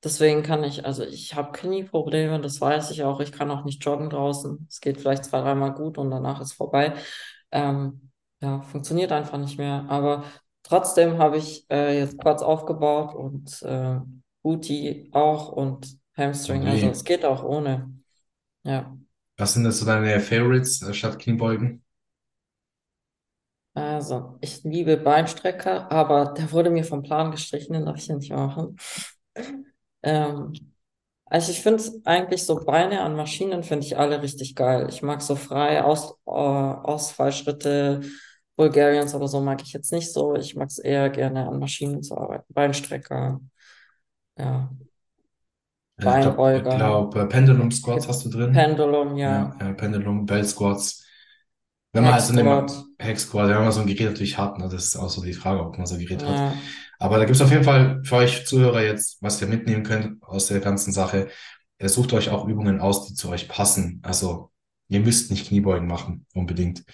Deswegen kann ich, also ich habe Knieprobleme, das weiß ich auch. Ich kann auch nicht joggen draußen. Es geht vielleicht zwei, dreimal gut und danach ist vorbei. Ähm, ja, funktioniert einfach nicht mehr. Aber trotzdem habe ich äh, jetzt Quads aufgebaut und äh, Booty auch und Hamstring. Also es geht auch ohne. Ja.
Was sind das so deine Favorites äh, statt Kniebeugen?
Also, ich liebe Beinstrecker, aber der wurde mir vom Plan gestrichen, den darf ich ja nicht machen. Ähm, also ich finde eigentlich so Beine an Maschinen finde ich alle richtig geil. Ich mag so frei Aus, äh, Ausfallschritte, Bulgarians oder so mag ich jetzt nicht so. Ich mag es eher gerne an Maschinen zu arbeiten. Beinstrecker, ja.
Äh, ich glaube,
Beinbeuger,
glaub, äh, Pendulum Squats hast du drin.
Pendulum,
Ja,
ja,
ja, Pendulum, Bell Squats. Wenn man halt so eine ja, wenn man so ein Gerät natürlich hat, ne, das ist auch so die Frage, ob man so ein Gerät hat.
ja.
Aber da gibt es auf jeden Fall für euch Zuhörer jetzt, was ihr mitnehmen könnt aus der ganzen Sache. Ihr sucht euch auch Übungen aus, die zu euch passen. Also ihr müsst nicht Kniebeugen machen, unbedingt.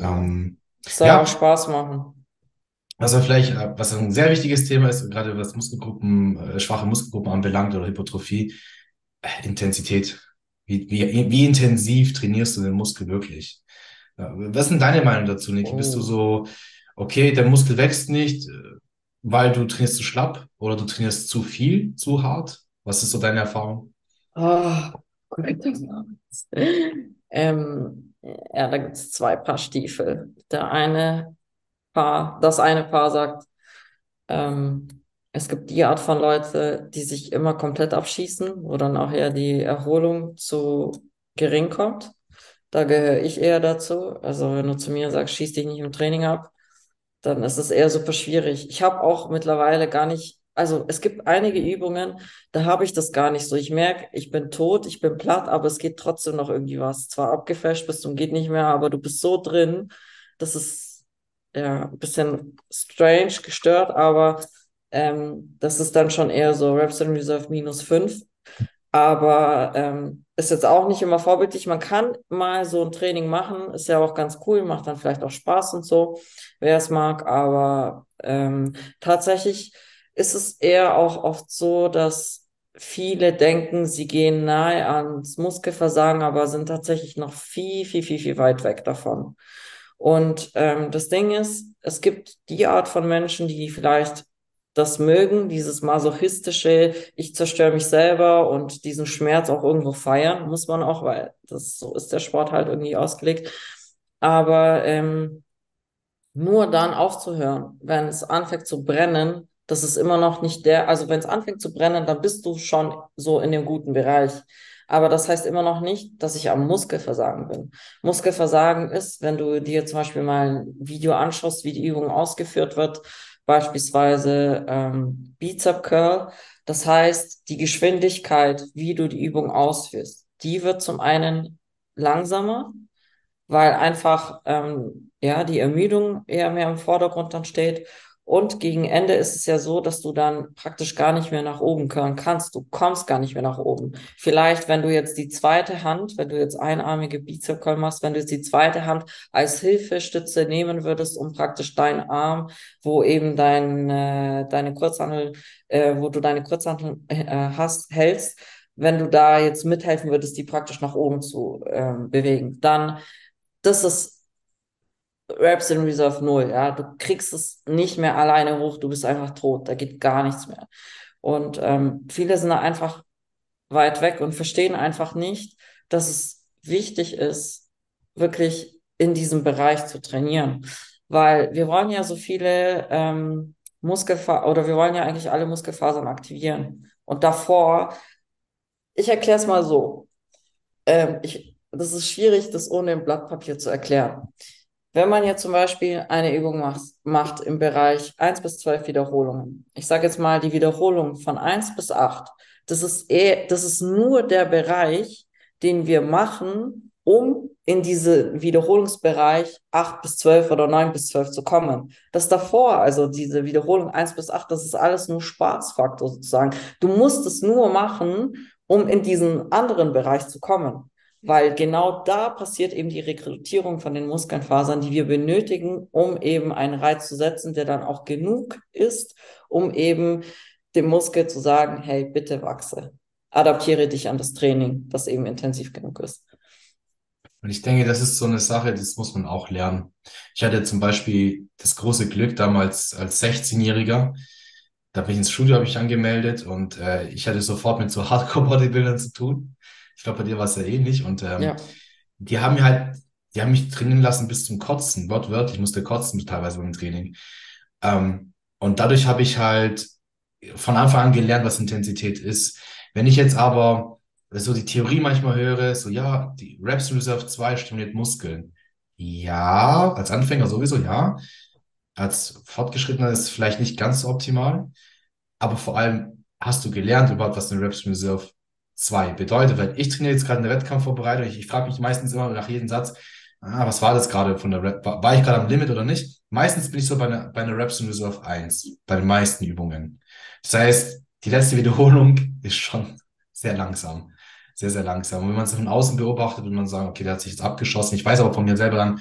Ähm,
soll auch
ja,
Spaß machen.
also vielleicht, äh, was ein sehr wichtiges Thema ist, gerade was Muskelgruppen, äh, schwache Muskelgruppen anbelangt oder Hypertrophie, äh, Intensität. Wie, wie, wie intensiv trainierst du den Muskel wirklich? Ja, was ist denn deine Meinung dazu, Niki? Bist du
Oh.
so, okay, der Muskel wächst nicht, äh, weil du trainierst zu schlapp oder du trainierst zu viel, zu hart? Was ist so deine Erfahrung?
Ah, Satz. Ähm, ja, da gibt es zwei Paar Stiefel. Der eine Paar, das eine Paar sagt, ähm, es gibt die Art von Leute, die sich immer komplett abschießen, wo dann auch eher die Erholung zu gering kommt. Da gehöre ich eher dazu. Also wenn du zu mir sagst, schieß dich nicht im Training ab, dann ist es eher super schwierig. Ich habe auch mittlerweile gar nicht, also es gibt einige Übungen, da habe ich das gar nicht so. Ich merke, ich bin tot, ich bin platt, aber es geht trotzdem noch irgendwie was. Zwar abgeflasht bist und geht nicht mehr, aber du bist so drin, das ist ja ein bisschen strange, gestört, aber ähm, das ist dann schon eher so Reps in Reserve minus fünf. Aber ähm, ist jetzt auch nicht immer vorbildlich. Man kann mal so ein Training machen, ist ja auch ganz cool, macht dann vielleicht auch Spaß und so, wer es mag. Aber ähm, tatsächlich ist es eher auch oft so, dass viele denken, sie gehen nahe ans Muskelversagen, aber sind tatsächlich noch viel, viel, viel, viel weit weg davon. Und ähm, das Ding ist, es gibt die Art von Menschen, die vielleicht das mögen, dieses masochistische, ich zerstöre mich selber und diesen Schmerz auch irgendwo feiern, muss man auch, weil das so ist der Sport halt irgendwie ausgelegt. Aber ähm, nur dann aufzuhören, wenn es anfängt zu brennen, das ist immer noch nicht der, also wenn es anfängt zu brennen, dann bist du schon so in dem guten Bereich. Aber das heißt immer noch nicht, dass ich am Muskelversagen bin. Muskelversagen ist, wenn du dir zum Beispiel mal ein Video anschaust, wie die Übung ausgeführt wird, beispielsweise ähm, Bizep Curl. Das heißt, die Geschwindigkeit, wie du die Übung ausführst, die wird zum einen langsamer, weil einfach ähm, ja die Ermüdung eher mehr im Vordergrund dann steht. Und gegen Ende ist es ja so, dass du dann praktisch gar nicht mehr nach oben curlen kannst. Du kommst gar nicht mehr nach oben. Vielleicht, wenn du jetzt die zweite Hand, wenn du jetzt einarmige Bizep Curl machst, wenn du jetzt die zweite Hand als Hilfestütze nehmen würdest, um praktisch deinen Arm, wo eben dein, äh, deine Kurzhantel, äh, wo du deine Kurzhantel äh, hast, hältst, wenn du da jetzt mithelfen würdest, die praktisch nach oben zu ähm, bewegen, dann das ist Reps in Reserve null, ja. Du kriegst es nicht mehr alleine hoch, du bist einfach tot, da geht gar nichts mehr. Und ähm, viele sind da einfach weit weg und verstehen einfach nicht, dass es wichtig ist, wirklich in diesem Bereich zu trainieren. Weil wir wollen ja so viele ähm, Muskelfasern, oder wir wollen ja eigentlich alle Muskelfasern aktivieren. Und davor, ich erkläre es mal so. Ähm, ich, das ist schwierig, das ohne ein Blatt Papier zu erklären. Wenn man jetzt zum Beispiel eine Übung macht, macht im Bereich 1 bis 12 Wiederholungen. Ich sage jetzt mal die Wiederholung von 1 bis 8. Das ist eher, das ist nur der Bereich, den wir machen, um in diese Wiederholungsbereich 8 bis 12 oder 9 bis 12 zu kommen. Das davor, also diese Wiederholung 1 bis 8, das ist alles nur Spaßfaktor sozusagen. Du musst es nur machen, um in diesen anderen Bereich zu kommen. Weil genau da passiert eben die Rekrutierung von den Muskelfasern, die wir benötigen, um eben einen Reiz zu setzen, der dann auch genug ist, um eben dem Muskel zu sagen, hey, bitte wachse. Adaptiere dich an das Training, das eben intensiv genug ist.
Und ich denke, das ist so eine Sache, das muss man auch lernen. Ich hatte zum Beispiel das große Glück damals als 16-Jähriger, da bin ich ins Studio, habe ich angemeldet und äh, ich hatte sofort mit so Hardcore-Bodybuildern zu tun. Ich glaube, bei dir war es ja ähnlich. Und ähm,
Ja,
die haben mir halt, die haben mich trainieren lassen bis zum Kotzen, wortwörtlich, ich musste kotzen teilweise beim Training. Ähm, und dadurch habe ich halt von Anfang an gelernt, was Intensität ist. Wenn ich jetzt aber so die Theorie manchmal höre, so ja, die Reps Reserve 2 stimuliert Muskeln. Ja, als Anfänger sowieso ja. Als Fortgeschrittener ist es vielleicht nicht ganz so optimal. Aber vor allem hast du gelernt überhaupt, was eine Reps Reserve zwei. Bedeutet, weil ich trainiere jetzt gerade eine Wettkampfvorbereitung, ich, ich frage mich meistens immer nach jedem Satz, ah, was war das gerade von der Rep? War, war ich gerade am Limit oder nicht? Meistens bin ich so bei einer, bei einer Reps in Reserve 1, bei den meisten Übungen. Das heißt, die letzte Wiederholung ist schon sehr langsam. Sehr, sehr langsam. Und wenn man es von außen beobachtet, würde man sagen, okay, der hat sich jetzt abgeschossen. Ich weiß aber von mir selber dann,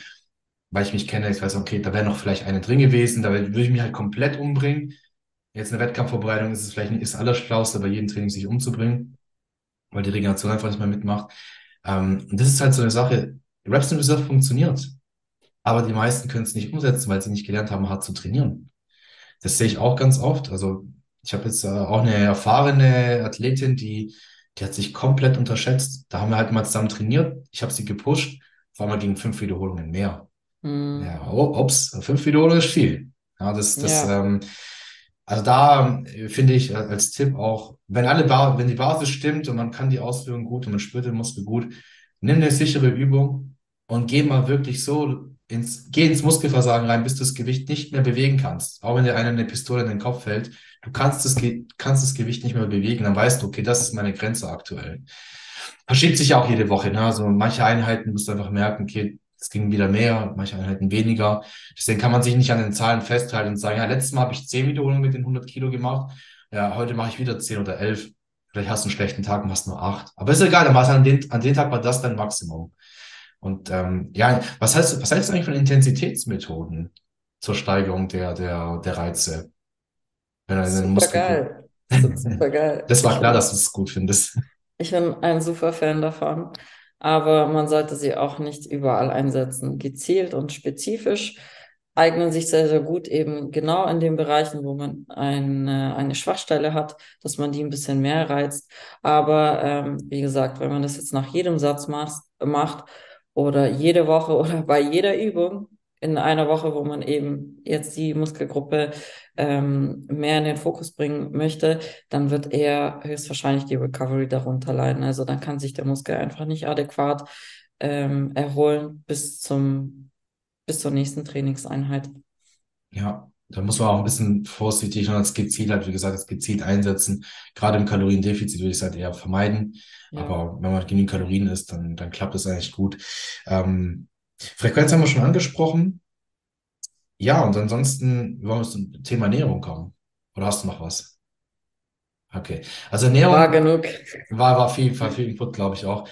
weil ich mich kenne, ich weiß, okay, da wäre noch vielleicht eine drin gewesen, da würde ich mich halt komplett umbringen. Jetzt eine Wettkampfvorbereitung ist es vielleicht nicht das Allerschlauste, bei jedem Training sich umzubringen, weil die Regeneration einfach nicht mehr mitmacht. Ähm, und das ist halt so eine Sache. Reps in Reserve funktioniert, aber die meisten können es nicht umsetzen, weil sie nicht gelernt haben, hart zu trainieren. Das sehe ich auch ganz oft. Also ich habe jetzt äh, auch eine erfahrene Athletin, die, die hat sich komplett unterschätzt. Da haben wir halt mal zusammen trainiert. Ich habe sie gepusht. Auf einmal gegen fünf Wiederholungen mehr.
Hm.
Ja, oh, ups, fünf Wiederholungen ist viel. Ja, das, das,
Ja.
ähm, also da äh, finde ich äh, als Tipp auch, wenn alle ba wenn die Basis stimmt und man kann die Ausführung gut und man spürt den Muskel gut, nimm eine sichere Übung und geh mal wirklich so ins, geh ins Muskelversagen rein, bis du das Gewicht nicht mehr bewegen kannst. Auch wenn dir einer eine Pistole in den Kopf fällt, du kannst das, kannst das Gewicht nicht mehr bewegen, dann weißt du, okay, das ist meine Grenze aktuell. Verschiebt sich auch jede Woche, ne? Also manche Einheiten musst du einfach merken, okay, es ging wieder mehr, manche Einheiten weniger. Deswegen kann man sich nicht an den Zahlen festhalten und sagen, ja, letztes Mal habe ich 10 Wiederholungen mit den 100 Kilo gemacht. Ja, heute mache ich wieder 10 oder 11. Vielleicht hast du einen schlechten Tag und machst nur 8. Aber ist egal, dann war es an den, an den Tag war das dein Maximum. Und ähm, ja, was heißt, was hältst du eigentlich von Intensitätsmethoden zur Steigerung der, der, der Reize? Wenn
Super geil. Das ist super geil.
Das war klar, dass du es gut findest.
ich bin ein super Fan davon, aber man sollte sie auch nicht überall einsetzen. Gezielt und spezifisch eignen sich sehr, sehr gut eben genau in den Bereichen, wo man eine, eine Schwachstelle hat, dass man die ein bisschen mehr reizt. Aber ähm, wie gesagt, wenn man das jetzt nach jedem Satz macht, macht oder jede Woche oder bei jeder Übung in einer Woche, wo man eben jetzt die Muskelgruppe ähm, mehr in den Fokus bringen möchte, dann wird eher höchstwahrscheinlich die Recovery darunter leiden. Also dann kann sich der Muskel einfach nicht adäquat ähm, erholen bis zum, bis zur nächsten Trainingseinheit.
Ja, da muss man auch ein bisschen vorsichtig und als gezielt halt, wie gesagt, das gezielt einsetzen. Gerade im Kaloriendefizit würde ich es halt eher vermeiden.
Ja.
Aber wenn man genügend Kalorien isst, dann, dann klappt es eigentlich gut. Ähm, Frequenz haben wir schon angesprochen. Ja, und ansonsten wollen wir zum Thema Ernährung kommen. Oder hast du noch was? Okay. Also
War
Ernährung
genug.
war, war viel, war viel Input, glaube ich auch.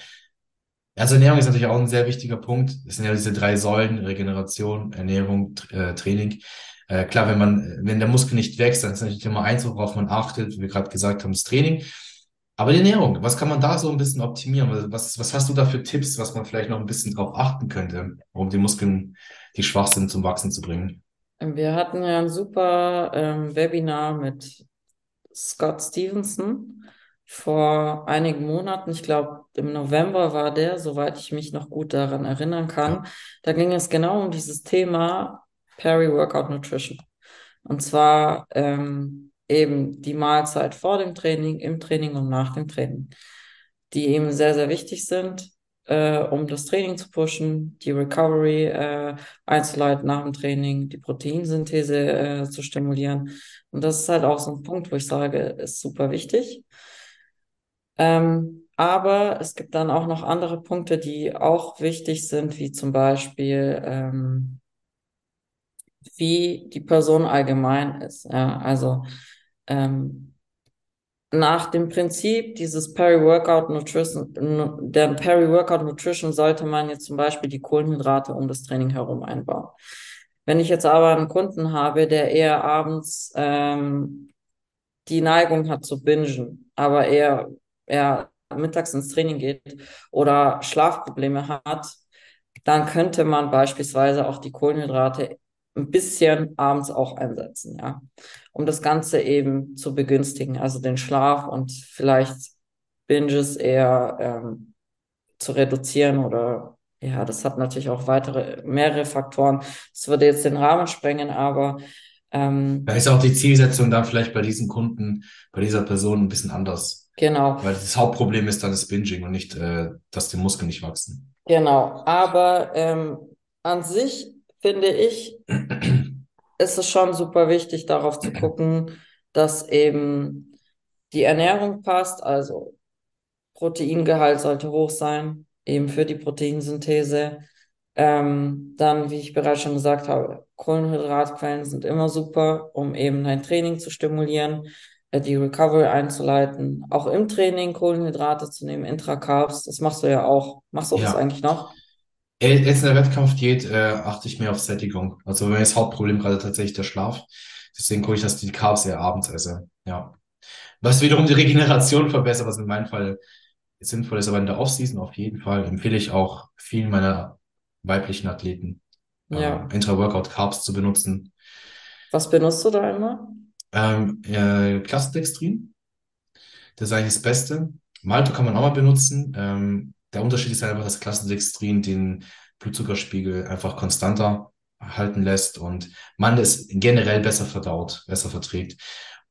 Also Ernährung ist natürlich auch ein sehr wichtiger Punkt. Es sind ja diese drei Säulen, Regeneration, Ernährung, äh, Training. Äh, klar, wenn man, wenn der Muskel nicht wächst, dann ist natürlich Nummer eins, worauf man achtet, wie wir gerade gesagt haben, das Training. Aber die Ernährung, was kann man da so ein bisschen optimieren? Was, was hast du da für Tipps, was man vielleicht noch ein bisschen drauf achten könnte, um die Muskeln, die schwach sind, zum Wachsen zu bringen?
Wir hatten ja ein super ähm, Webinar mit Scott Stevenson vor einigen Monaten. Ich glaube, im November war der, soweit ich mich noch gut daran erinnern kann.
Ja.
Da ging es genau um dieses Thema Peri-Workout Nutrition. Und zwar ähm, eben die Mahlzeit vor dem Training, im Training und nach dem Training, die eben sehr, sehr wichtig sind, äh, um das Training zu pushen, die Recovery äh, einzuleiten nach dem Training, die Proteinsynthese äh, zu stimulieren. Und das ist halt auch so ein Punkt, wo ich sage, ist super wichtig. Ähm, aber es gibt dann auch noch andere Punkte, die auch wichtig sind, wie zum Beispiel, ähm, wie die Person allgemein ist. Ja, also ähm, nach dem Prinzip dieses Peri-Workout Nutrition, nu- der Peri-Workout Nutrition sollte man jetzt zum Beispiel die Kohlenhydrate um das Training herum einbauen. Wenn ich jetzt aber einen Kunden habe, der eher abends ähm, die Neigung hat zu bingen, aber eher, eher mittags ins Training geht oder Schlafprobleme hat, dann könnte man beispielsweise auch die Kohlenhydrate ein bisschen abends auch einsetzen, ja, um das Ganze eben zu begünstigen, also den Schlaf und vielleicht Binges eher ähm, zu reduzieren oder ja, das hat natürlich auch weitere, mehrere Faktoren. Das würde jetzt den Rahmen sprengen, aber ähm,
Da ist auch die Zielsetzung dann vielleicht bei diesen Kunden, bei dieser Person ein bisschen anders.
genau.
Weil das Hauptproblem ist dann das Binging und nicht, äh, dass die Muskeln nicht wachsen.
Genau, aber ähm, an sich finde ich, ist es schon super wichtig, darauf zu gucken, dass eben die Ernährung passt, also Proteingehalt sollte hoch sein, eben für die Proteinsynthese. Ähm, dann, wie ich bereits schon gesagt habe, Kohlenhydratquellen sind immer super, um eben dein Training zu stimulieren, äh, die Recovery einzuleiten. Auch im Training Kohlenhydrate zu nehmen, Intracarbs, das machst du ja auch. Machst du das
Ja,
eigentlich noch?
Jetzt in der Wettkampfdiät äh, achte ich mehr auf Sättigung. Also ist das Hauptproblem gerade tatsächlich der Schlaf. Deswegen gucke ich, dass die Carbs eher abends esse. Ja. Was wiederum die Regeneration verbessert, was in meinem Fall sinnvoll ist, aber in der Offseason auf jeden Fall empfehle ich auch vielen meiner weiblichen Athleten,
Ja.
äh, Intra-Workout Carbs zu benutzen.
Was benutzt du da immer?
Ähm, äh, Clusterdextrin, das ist eigentlich das Beste. Malto kann man auch mal benutzen. Ähm, der Unterschied ist einfach, dass Clusterdextrin den Blutzuckerspiegel einfach konstanter halten lässt und man es generell besser verdaut, besser verträgt.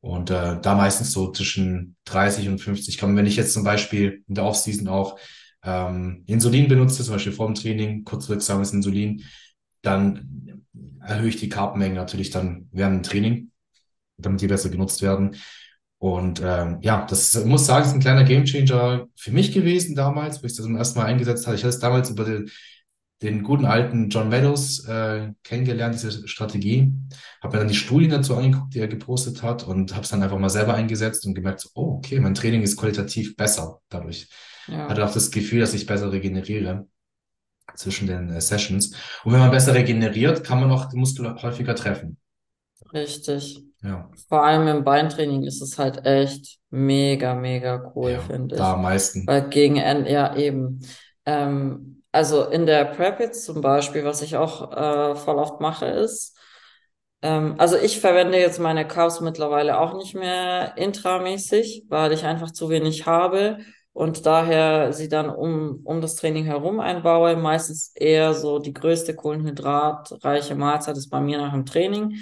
Und äh, da meistens so zwischen 30 und 50 kann man, wenn ich jetzt zum Beispiel in der Offseason auch ähm, Insulin benutze, zum Beispiel vorm Training, kurzwirksames Insulin, dann erhöhe ich die Carbmenge natürlich dann während dem Training, damit die besser genutzt werden. Und ähm, ja, das ich muss sagen, ist ein kleiner Gamechanger für mich gewesen damals, wo ich das zum ersten Mal eingesetzt habe. Ich hatte es damals über den, den guten alten John Meadows äh, kennengelernt, diese Strategie. Habe mir dann die Studien dazu angeguckt, die er gepostet hat und habe es dann einfach mal selber eingesetzt und gemerkt, so, oh, okay, mein Training ist qualitativ besser dadurch.
Ja,
Hatte auch das Gefühl, dass ich besser regeneriere zwischen den äh, Sessions. Und wenn man besser regeneriert, kann man auch den Muskel häufiger treffen.
Richtig.
Ja,
Vor allem im Beintraining ist es halt echt mega, mega cool,
ja,
finde
da
ich.
am meisten.
Weil gegen Ende, ja, eben. Ähm, also in der Prep jetzt zum Beispiel, was ich auch äh, voll oft mache, ist, ähm, also ich verwende jetzt meine Carbs mittlerweile auch nicht mehr intramäßig, weil ich einfach zu wenig habe und daher sie dann um, um das Training herum einbaue. Meistens eher so die größte kohlenhydratreiche Mahlzeit ist bei mir nach dem Training.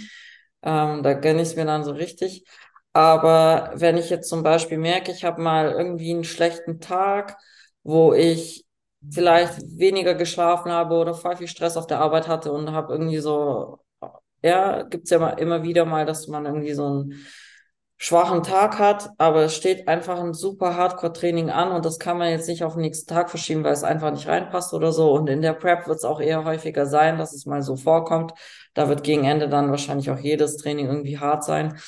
Ähm, da gönne ich es mir dann so richtig. Aber wenn ich jetzt zum Beispiel merke, ich habe mal irgendwie einen schlechten Tag, wo ich vielleicht weniger geschlafen habe oder voll viel Stress auf der Arbeit hatte und habe irgendwie so, ja, gibt's ja mal, immer wieder mal, dass man irgendwie so einen schwachen Tag hat, aber es steht einfach ein super Hardcore-Training an und das kann man jetzt nicht auf den nächsten Tag verschieben, weil es einfach nicht reinpasst oder so. Und in der Prep wird es auch eher häufiger sein, dass es mal so vorkommt. Da wird gegen Ende dann wahrscheinlich auch jedes Training irgendwie hart sein.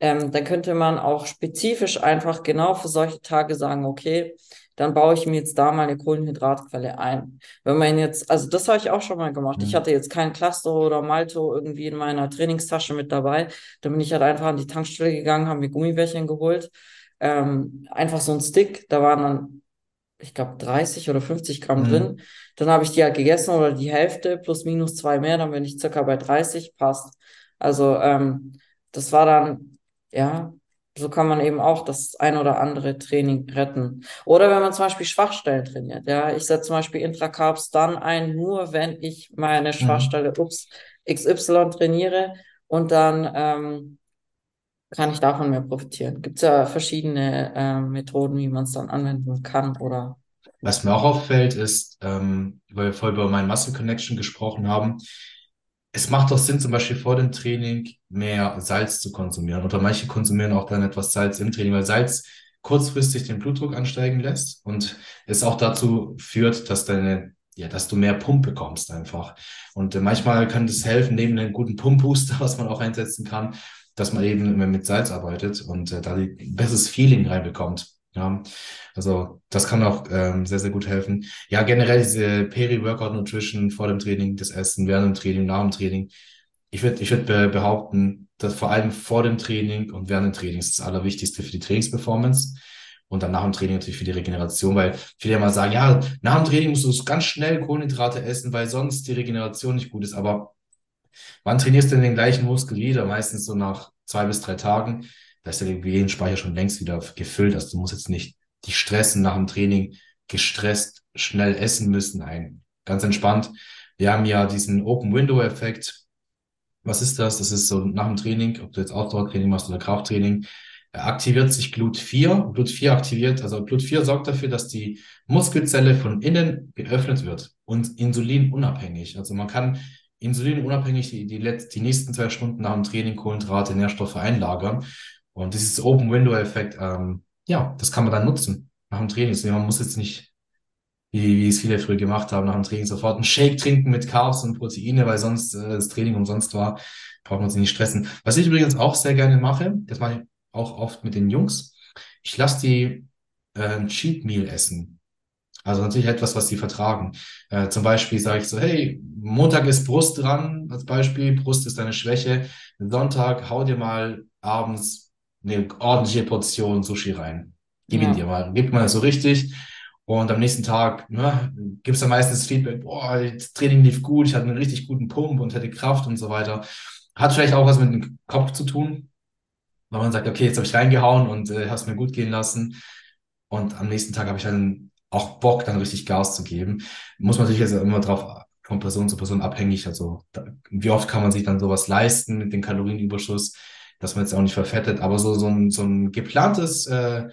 Ähm, dann könnte man auch spezifisch einfach genau für solche Tage sagen, okay, dann baue ich mir jetzt da mal eine Kohlenhydratquelle ein. Wenn man jetzt, also das habe ich auch schon mal gemacht. Ich
Hm.
hatte jetzt kein Cluster oder Malto irgendwie in meiner Trainingstasche mit dabei. Dann bin ich halt einfach an die Tankstelle gegangen, habe mir Gummibärchen geholt. Ähm, einfach so ein Stick, da waren dann, ich glaube, 30 oder 50 Gramm
Hm.
drin. Dann habe ich die halt gegessen oder die Hälfte plus minus zwei mehr, dann bin ich circa bei 30, passt. Also ähm, das war dann, ja, so kann man eben auch das ein oder andere Training retten. Oder wenn man zum Beispiel Schwachstellen trainiert, ja, ich setze zum Beispiel Intracarbs dann ein, nur wenn ich meine
Hm.
Schwachstelle ups, XY trainiere und dann ähm, kann ich davon mehr profitieren. Gibt es ja verschiedene ähm, Methoden, wie man es dann anwenden kann oder
Was mir auch auffällt, ist, ähm, weil wir vorher über mein Muscle Connection gesprochen haben, es macht doch Sinn, zum Beispiel vor dem Training mehr Salz zu konsumieren. Oder manche konsumieren auch dann etwas Salz im Training, weil Salz kurzfristig den Blutdruck ansteigen lässt und es auch dazu führt, dass deine, ja, dass du mehr Pump bekommst einfach. Und äh, manchmal kann das helfen, neben einem guten Pump-Booster, was man auch einsetzen kann, dass man eben immer mit Salz arbeitet und äh, da ein besseres Feeling reinbekommt. Ja, also das kann auch ähm, sehr, sehr gut helfen. Ja, generell diese Peri-Workout-Nutrition vor dem Training, das Essen, während dem Training, nach dem Training. Ich würde ich würd be behaupten, dass vor allem vor dem Training und während dem Training ist das Allerwichtigste für die Trainingsperformance und dann nach dem Training natürlich für die Regeneration, weil viele mal sagen, ja, nach dem Training musst du ganz schnell Kohlenhydrate essen, weil sonst die Regeneration nicht gut ist. Aber wann trainierst du denn den gleichen Muskel wieder? Meistens so nach zwei bis drei Tagen. Da ist der Glykogenspeicher schon längst wieder gefüllt. Also du musst jetzt nicht dich stressen nach dem Training, gestresst schnell essen müssen. Nein, ganz entspannt. Wir haben ja diesen Open-Window-Effekt. Was ist das? Das ist so nach dem Training, ob du jetzt Ausdauertraining machst oder Krafttraining, äh, aktiviert sich Glut4. Glut4 aktiviert, also Glut4 sorgt dafür, dass die Muskelzelle von innen geöffnet wird und insulinunabhängig. Also man kann insulinunabhängig die, die, letzt, die nächsten zwei Stunden nach dem Training Kohlenhydrate, Nährstoffe einlagern. Und dieses Open-Window-Effekt, ähm, ja, das kann man dann nutzen. nach dem Training. Also man muss jetzt nicht, wie, wie es viele früher gemacht haben, nach dem Training sofort einen Shake trinken mit Carbs und Proteine, weil sonst äh, das Training umsonst war. Braucht man sich nicht stressen. Was ich übrigens auch sehr gerne mache, das mache ich auch oft mit den Jungs. Ich lasse die äh, ein Cheat Meal essen. Also natürlich etwas, was sie vertragen. Äh, zum Beispiel sage ich so, hey, Montag ist Brust dran, als Beispiel, Brust ist deine Schwäche. Sonntag hau dir mal abends eine ordentliche Portion Sushi rein. Gib ihn
Ja.
dir mal, gib mal so richtig. Und am nächsten Tag ne, gibst du meistens Feedback, boah, das Training lief gut, ich hatte einen richtig guten Pump und hatte Kraft und so weiter. Hat vielleicht auch was mit dem Kopf zu tun, weil man sagt, okay, jetzt habe ich reingehauen und äh, habe es mir gut gehen lassen. Und am nächsten Tag habe ich dann auch Bock, dann richtig Gas zu geben. Muss man natürlich jetzt immer drauf von Person zu Person abhängig. Also da, wie oft kann man sich dann sowas leisten mit dem Kalorienüberschuss, dass man jetzt auch nicht verfettet. Aber so, so ein, so ein geplantes äh,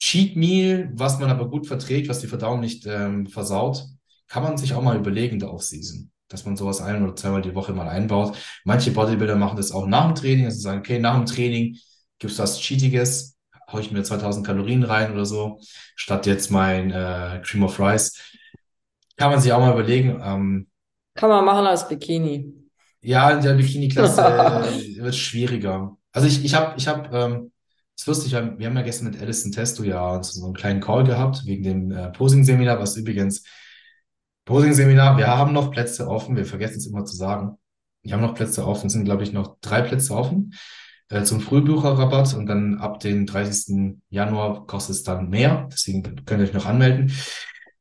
Cheat Meal, was man aber gut verträgt, was die Verdauung nicht ähm, versaut, kann man sich auch mal überlegen der Offseason, dass man sowas ein oder zweimal die Woche mal einbaut. Manche Bodybuilder machen das auch nach dem Training, also sagen, okay, nach dem Training gibt's was Cheatiges, hau ich mir 2000 Kalorien rein oder so, statt jetzt mein äh, Cream of Rice. Kann man sich auch mal überlegen. Ähm,
Kann man machen als Bikini.
ja, in der Bikini-Klasse äh, wird schwieriger. Also ich, ich habe, ich hab, ähm, ist lustig, wir haben, wir haben ja gestern mit Alison Testo ja so einen kleinen Call gehabt, wegen dem äh, Posing-Seminar, was übrigens, Posing-Seminar, wir haben noch Plätze offen, wir vergessen es immer zu sagen. Wir haben noch Plätze offen, es sind, glaube ich, noch drei Plätze offen äh, zum Frühbucherrabatt und dann ab dem 30. Januar kostet es dann mehr, deswegen könnt ihr euch noch anmelden.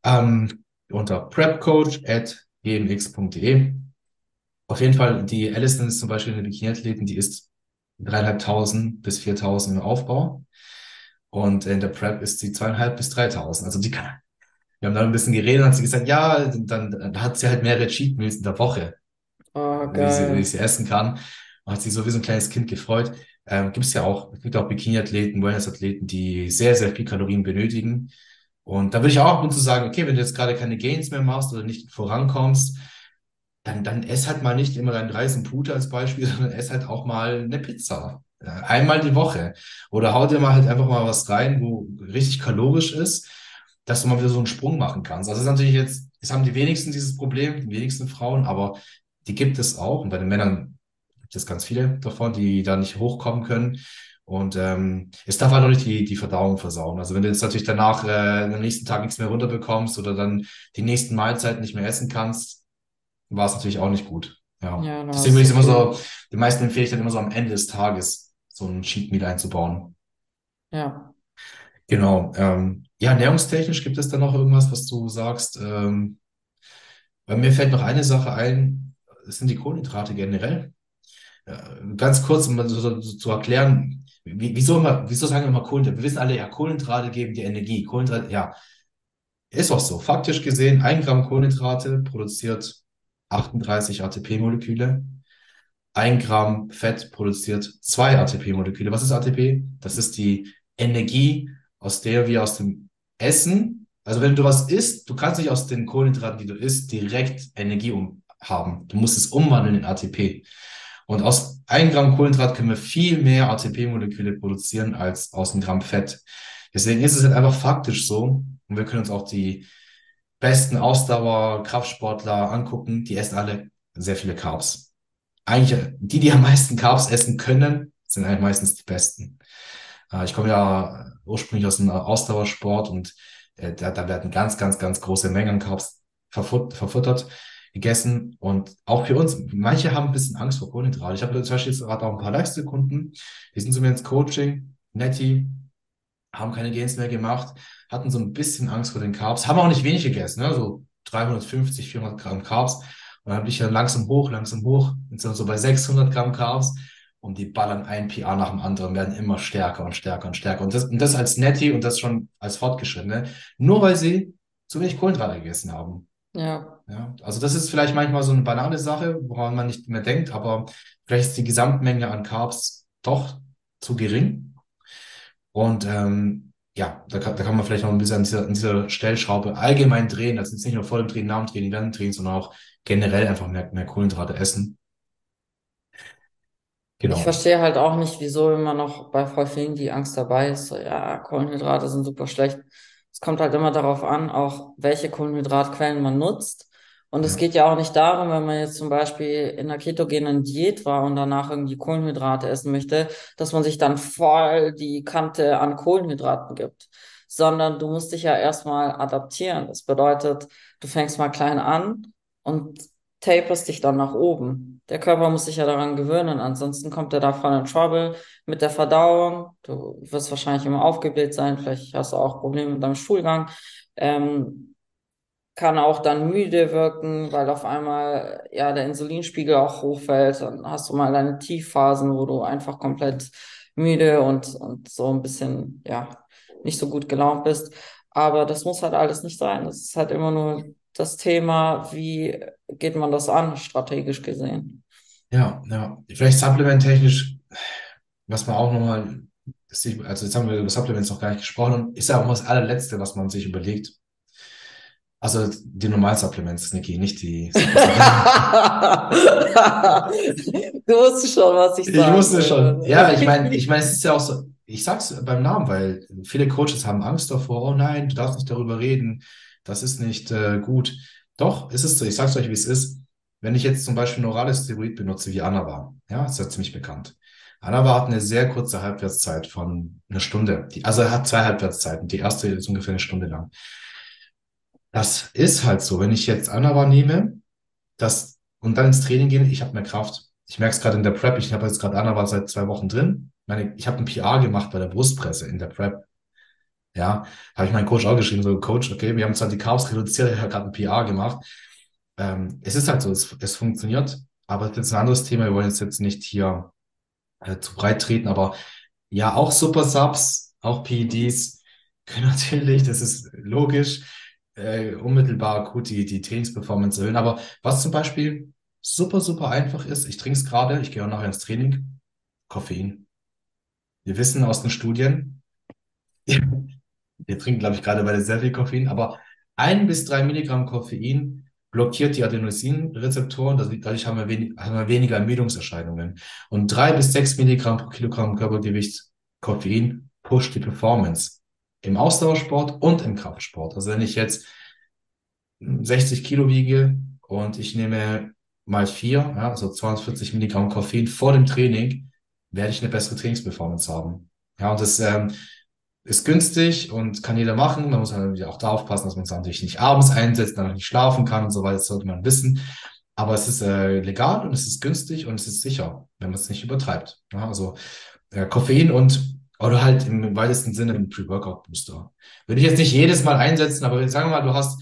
Ähm, unter prepcoach at gmx.de. Auf jeden Fall, die Alison ist zum Beispiel eine Bikini-Athletin, die ist dreieinhalbtausend bis viertausend im Aufbau. Und in der Prep ist sie zweieinhalb bis dreitausend. Also die kann, wir haben da ein bisschen geredet und hat sie gesagt, ja, dann, dann hat sie halt mehrere Cheat Meals in der Woche,
Oh,
wie sie,
geil.
sie essen kann. Hat sich so wie so ein kleines Kind gefreut. Ähm, gibt es ja auch, es gibt auch Bikini-Athleten, Wellness-Athleten, die sehr, sehr viel Kalorien benötigen. Und da würde ich auch ab zu sagen, okay, wenn du jetzt gerade keine Gains mehr machst oder nicht vorankommst, dann, dann ess halt mal nicht immer deinen Reis und Pute als Beispiel, sondern ess halt auch mal eine Pizza. Äh, Einmal die Woche. Oder hau dir mal halt einfach mal was rein, wo richtig kalorisch ist, dass du mal wieder so einen Sprung machen kannst. Also das ist natürlich jetzt, es haben die wenigsten dieses Problem, die wenigsten Frauen, aber die gibt es auch. Und bei den Männern gibt es ganz viele davon, die da nicht hochkommen können. Und ähm, es darf halt auch nicht die, die Verdauung versauen. Also wenn du jetzt natürlich danach äh, am nächsten Tag nichts mehr runterbekommst oder dann die nächsten Mahlzeiten nicht mehr essen kannst, war es natürlich auch nicht gut. Ja.
Ja,
Deswegen würde ich immer so, den meisten empfehle ich dann immer so am Ende des Tages so ein Cheat Meal einzubauen.
Ja.
Genau. Ähm, ja, ernährungstechnisch gibt es da noch irgendwas, was du sagst? Ähm, weil mir fällt noch eine Sache ein, das sind die Kohlenhydrate generell. Ganz kurz, um so, so, zu erklären, wie, wieso immer, wieso sagen wir immer Kohlenhydrate? Wir wissen alle, ja, Kohlenhydrate geben dir Energie. Kohlenhydrate, ja, ist auch so. Faktisch gesehen, ein Gramm Kohlenhydrate produziert 38 ATP-Moleküle. Ein Gramm Fett produziert zwei ATP-Moleküle. Was ist ATP? Das ist die Energie, aus der wir aus dem Essen, also wenn du was isst, du kannst nicht aus den Kohlenhydraten, die du isst, direkt Energie um haben. Du musst es umwandeln in ATP. Und aus ein Gramm Kohlenhydrat können wir viel mehr ATP-Moleküle produzieren als aus einem Gramm Fett. Deswegen ist es halt einfach faktisch so. Und wir können uns auch die besten Ausdauer-Kraftsportler angucken. Die essen alle sehr viele Carbs. Eigentlich, die, die am meisten Carbs essen können, sind eigentlich meistens die besten. Äh, Ich komme ja ursprünglich aus dem Ausdauersport und äh, da, da werden ganz, ganz, ganz große Mengen an Carbs verfut verfuttert, gegessen. Und auch für uns, manche haben ein bisschen Angst vor Kohlenhydrate. Ich habe zum Beispiel jetzt gerade auch ein paar Lifestyle-Kunden, die sind zu mir ins Coaching, netti, haben keine Gains mehr gemacht, hatten so ein bisschen Angst vor den Carbs, haben auch nicht wenig gegessen, ne? so 350, 400 Gramm Carbs. Und dann bin ich ja langsam hoch, langsam hoch, und sind so bei 600 Gramm Carbs und die ballern ein PA nach dem anderen, werden immer stärker und stärker und stärker. Und das, und das als Netti und das schon als Fortgeschrittene, nur weil sie zu wenig Kohlenhydrate gegessen haben.
Ja.
Ja, also das ist vielleicht manchmal so eine banale Sache, woran man nicht mehr denkt, aber vielleicht ist die Gesamtmenge an Carbs doch zu gering. Und ähm, ja, da kann, da kann man vielleicht noch ein bisschen an dieser, an dieser Stellschraube allgemein drehen. Also jetzt nicht nur vor dem Training, nach dem Training, während dem Training, sondern auch generell einfach mehr, mehr Kohlenhydrate essen.
Ich
Genau.
verstehe halt auch nicht, wieso immer noch bei voll vielen die Angst dabei ist. So, ja, Kohlenhydrate sind super schlecht. Es kommt halt immer darauf an, auch welche Kohlenhydratquellen man nutzt. Und es geht ja auch nicht darum, wenn man jetzt zum Beispiel in einer ketogenen Diät war und danach irgendwie Kohlenhydrate essen möchte, dass man sich dann voll die Kante an Kohlenhydraten gibt, sondern du musst dich ja erstmal adaptieren. Das bedeutet, du fängst mal klein an und taperst dich dann nach oben. Der Körper muss sich ja daran gewöhnen, ansonsten kommt er da voll in Trouble mit der Verdauung. Du wirst wahrscheinlich immer aufgebläht sein, vielleicht hast du auch Probleme mit deinem Stuhlgang. Ähm, kann auch dann müde wirken, weil auf einmal ja der Insulinspiegel auch hochfällt. Dann hast du mal deine Tiefphasen, wo du einfach komplett müde und, und so ein bisschen, ja, nicht so gut gelaunt bist. Aber das muss halt alles nicht sein. Das ist halt immer nur das Thema, wie geht man das an, strategisch gesehen.
Ja, ja. Vielleicht supplementtechnisch, was man auch nochmal, also jetzt haben wir über Supplements noch gar nicht gesprochen, ist ja auch mal das allerletzte, was man sich überlegt. Also die Normalsupplements, Niki, nicht die
Du wusstest schon, was ich
Ich
sagen
wusste schon. Ja, ich meine, ich meine, es ist ja auch so, ich sag's beim Namen, weil viele Coaches haben Angst davor, oh nein, du darfst nicht darüber reden, das ist nicht äh, gut. Doch, ist es so, ich sag's euch, wie es ist. Wenn ich jetzt zum Beispiel ein orales Steroid benutze, wie Anava, ja, ist ja ziemlich bekannt. Anava hat eine sehr kurze Halbwertszeit von einer Stunde. Die, also er hat zwei Halbwertszeiten. Die erste ist ungefähr eine Stunde lang. Das ist halt so, wenn ich jetzt Anava nehme, das und dann ins Training gehe, ich habe mehr Kraft. Ich merke es gerade in der Prep, ich habe jetzt gerade Anava seit zwei Wochen drin. Meine, ich habe ein PR gemacht bei der Brustpresse in der Prep. Ja, habe ich meinen Coach auch geschrieben, so Coach, okay, wir haben zwar die Carbs reduziert, ich habe gerade ein PR gemacht. Ähm, es ist halt so, es, es funktioniert, aber das ist ein anderes Thema. Wir wollen jetzt, jetzt nicht hier äh, zu breit treten, aber ja, auch Super Subs, auch PEDs können natürlich, das ist logisch, äh, unmittelbar akut die, die Trainingsperformance erhöhen. Aber was zum Beispiel super, super einfach ist, ich trinke es gerade, ich gehe auch nachher ins Training, Koffein. Wir wissen aus den Studien, wir trinken, glaube ich, gerade beide sehr viel Koffein, aber ein bis drei Milligramm Koffein blockiert die Adenosinrezeptoren, dadurch haben wir, wenig, haben wir weniger Ermüdungserscheinungen. Und drei bis sechs Milligramm pro Kilogramm Körpergewicht Koffein pusht die Performance im Ausdauersport und im Kraftsport. Also wenn ich jetzt 60 Kilo wiege und ich nehme mal vier, ja, also 240 Milligramm Koffein vor dem Training, werde ich eine bessere Trainingsperformance haben. Ja, und das ähm, ist günstig und kann jeder machen. Man muss halt auch da aufpassen, dass man es natürlich nicht abends einsetzt, dann nicht schlafen kann und so weiter. Das sollte man wissen. Aber es ist äh, legal und es ist günstig und es ist sicher, wenn man es nicht übertreibt. Ja, also äh, Koffein und oder halt im weitesten Sinne ein Pre-Workout-Booster. Würde ich jetzt nicht jedes Mal einsetzen, aber sagen wir mal, du hast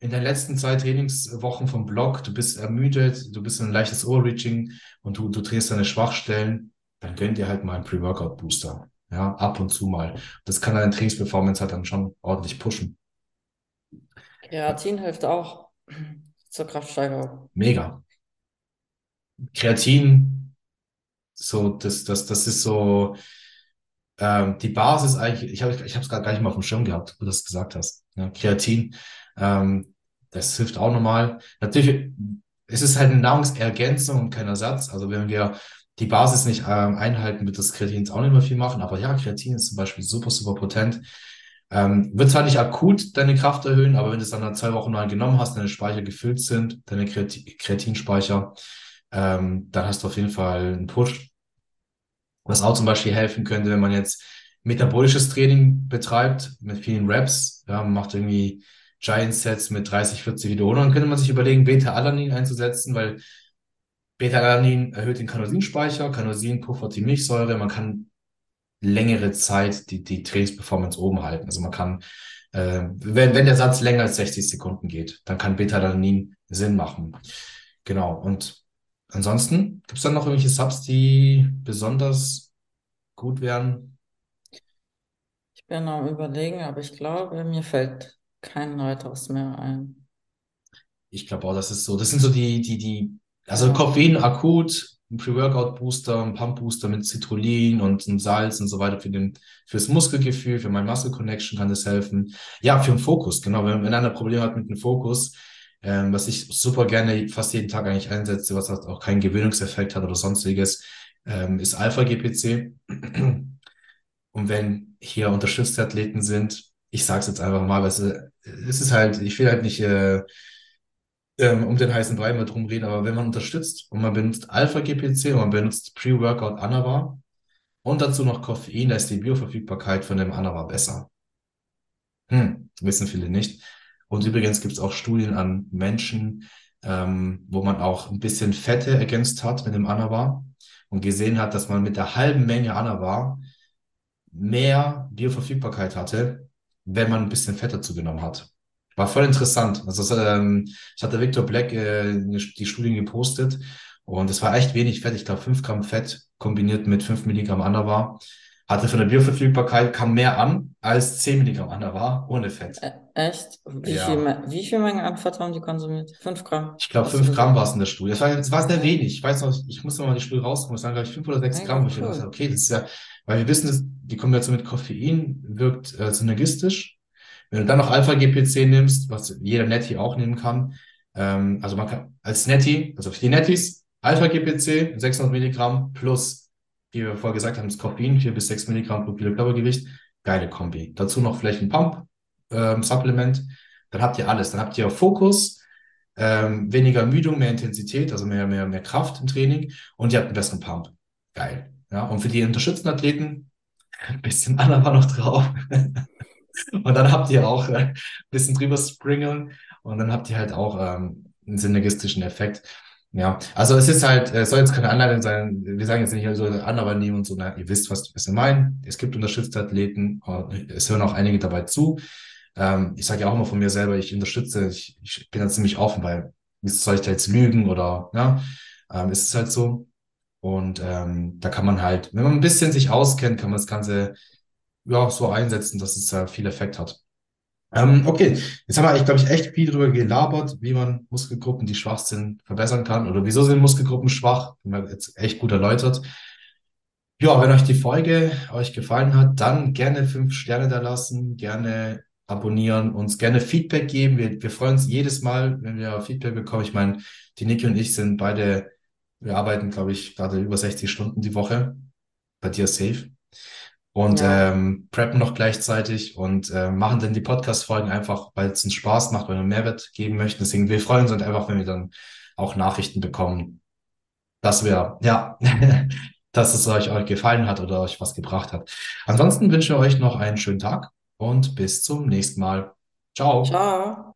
in den letzten zwei Trainingswochen vom Block, du bist ermüdet, du bist in ein leichtes Overreaching und du, du drehst deine Schwachstellen, dann gönn dir halt mal einen Pre-Workout-Booster. Ja, ab und zu mal. Das kann deine Trainingsperformance halt dann schon ordentlich pushen.
Kreatin hilft auch zur Kraftsteigerung.
Mega. Kreatin, so, das, das, das ist so, ähm, die Basis eigentlich, ich habe ich es gerade gar nicht mal auf dem Schirm gehabt, wo du das gesagt hast. Ja, Kreatin, ähm, das hilft auch nochmal. Natürlich, es ist halt eine Nahrungsergänzung und kein Ersatz. Also wenn wir die Basis nicht ähm, einhalten, wird das Kreatin auch nicht mehr viel machen. Aber ja, Kreatin ist zum Beispiel super, super potent. Ähm, wird zwar nicht akut deine Kraft erhöhen, aber wenn du es dann nach zwei Wochen mal genommen hast, deine Speicher gefüllt sind, deine Kreatinspeicher, ähm, dann hast du auf jeden Fall einen Push. Was auch zum Beispiel helfen könnte, wenn man jetzt metabolisches Training betreibt mit vielen Reps, ja, man macht irgendwie Giant Sets mit 30, 40 Wiederholungen, dann könnte man sich überlegen, Beta-Alanin einzusetzen, weil Beta-Alanin erhöht den Carnosinspeicher, Carnosin puffert die Milchsäure, man kann längere Zeit die, die Trainingsperformance oben halten. Also man kann, äh, wenn, wenn der Satz länger als 60 Sekunden geht, dann kann Beta-Alanin Sinn machen. Genau. Und ansonsten gibt es dann noch irgendwelche Subs, die besonders gut wären?
Ich bin am überlegen, aber ich glaube, mir fällt kein weiteres mehr ein.
Ich glaube auch, das ist so. Das sind so die, die, die, also. Koffein akut, ein Pre-Workout-Booster, ein Pump-Booster mit Citrullin und ein Salz und so weiter für den, fürs Muskelgefühl, für mein Muscle Connection kann das helfen. Ja, für den Fokus, genau. Wenn, wenn einer Probleme hat mit dem Fokus, ähm, was ich super gerne fast jeden Tag eigentlich einsetze, was halt auch keinen Gewöhnungseffekt hat oder sonstiges, ähm, ist Alpha-GPC. Und wenn hier unterstützte Athleten sind, ich sag's jetzt einfach mal, weil es, es ist halt, ich will halt nicht äh, ähm, um den heißen Brei mal drum reden, aber wenn man unterstützt und man benutzt Alpha-GPC und man benutzt Pre-Workout Anavar und dazu noch Koffein, da ist die Bioverfügbarkeit von dem Anavar besser. Hm, wissen viele nicht. Und übrigens gibt es auch Studien an Menschen, ähm, wo man auch ein bisschen Fette ergänzt hat mit dem Anavar und gesehen hat, dass man mit der halben Menge Anavar mehr Bioverfügbarkeit hatte, wenn man ein bisschen Fette zugenommen hat. War voll interessant. Also ähm, ich hatte Victor Black äh, die Studien gepostet und es war echt wenig Fett. Ich glaube, 5 Gramm Fett kombiniert mit 5 Milligramm Anavar. Hatte von der Bioverfügbarkeit kam mehr an als 10 Milligramm Anavar ohne Fett.
Äh, echt? Wie,
Ja.
viel, wie viel Menge an Fett haben die konsumiert? 5 Gramm.
Ich glaube,
Hast du
5 Gramm war es in der Studie. Das war, das war sehr wenig. Ich weiß noch, ich muss noch mal die Studie rauskommen. Es waren, glaube ich, 5 oder 6
Mega
Gramm. Wo ich
cool.
dachte, okay, das ist ja, weil wir wissen, dass die Kombination mit Koffein wirkt äh, synergistisch. Wenn du dann noch Alpha-GPC nimmst, was jeder Netty auch nehmen kann, ähm, also man kann als Netty, also für die Netties, Alpha-GPC 600 Milligramm plus, wie wir vorher gesagt haben, das Koffein 4 bis 6 Milligramm pro Kilo Körpergewicht. Geile Kombi. Dazu noch vielleicht ein Pump-Supplement. dann habt ihr alles. Dann habt ihr Fokus, ähm, weniger Ermüdung, mehr Intensität, also mehr, mehr, mehr Kraft im Training und ihr habt einen besseren Pump. Geil. Ja, und für die unterstützten Athleten ein bisschen Anna noch drauf. Und dann habt ihr auch äh, ein bisschen drüber springeln und dann habt ihr halt auch ähm, einen synergistischen Effekt. Ja, also es ist halt, es soll jetzt keine Anleitung sein, wir sagen jetzt nicht so Anleitung nehmen und so, na, ihr wisst, was, was wir meinen. Es gibt unterstützte Athleten, es hören auch einige dabei zu. Ähm, ich sage ja auch immer von mir selber, ich unterstütze, ich, ich bin da ziemlich offen, weil wie soll ich da jetzt lügen oder ja, ähm, ist es halt so. Und ähm, da kann man halt, wenn man ein bisschen sich auskennt, kann man das Ganze ja so einsetzen, dass es äh, viel Effekt hat. Ähm, okay, jetzt haben wir eigentlich, glaube ich, echt viel darüber gelabert, wie man Muskelgruppen, die schwach sind, verbessern kann oder wieso sind Muskelgruppen schwach. Haben wir jetzt echt gut erläutert. Ja, wenn euch die Folge euch gefallen hat, dann gerne fünf Sterne da lassen, gerne abonnieren, uns gerne Feedback geben. Wir, wir freuen uns jedes Mal, wenn wir Feedback bekommen. Ich meine, die Niki und ich sind beide, wir arbeiten, glaube ich, gerade über 60 Stunden die Woche. Bei dir safe. Und
Ja.
ähm, preppen noch gleichzeitig und äh, machen dann die Podcast-Folgen einfach, weil es uns Spaß macht, weil wir Mehrwert geben möchten. Deswegen, wir freuen uns einfach, wenn wir dann auch Nachrichten bekommen, dass wir, ja, dass es euch, euch gefallen hat oder euch was gebracht hat. Ansonsten wünschen wir euch noch einen schönen Tag und bis zum nächsten Mal. Ciao.
Ciao.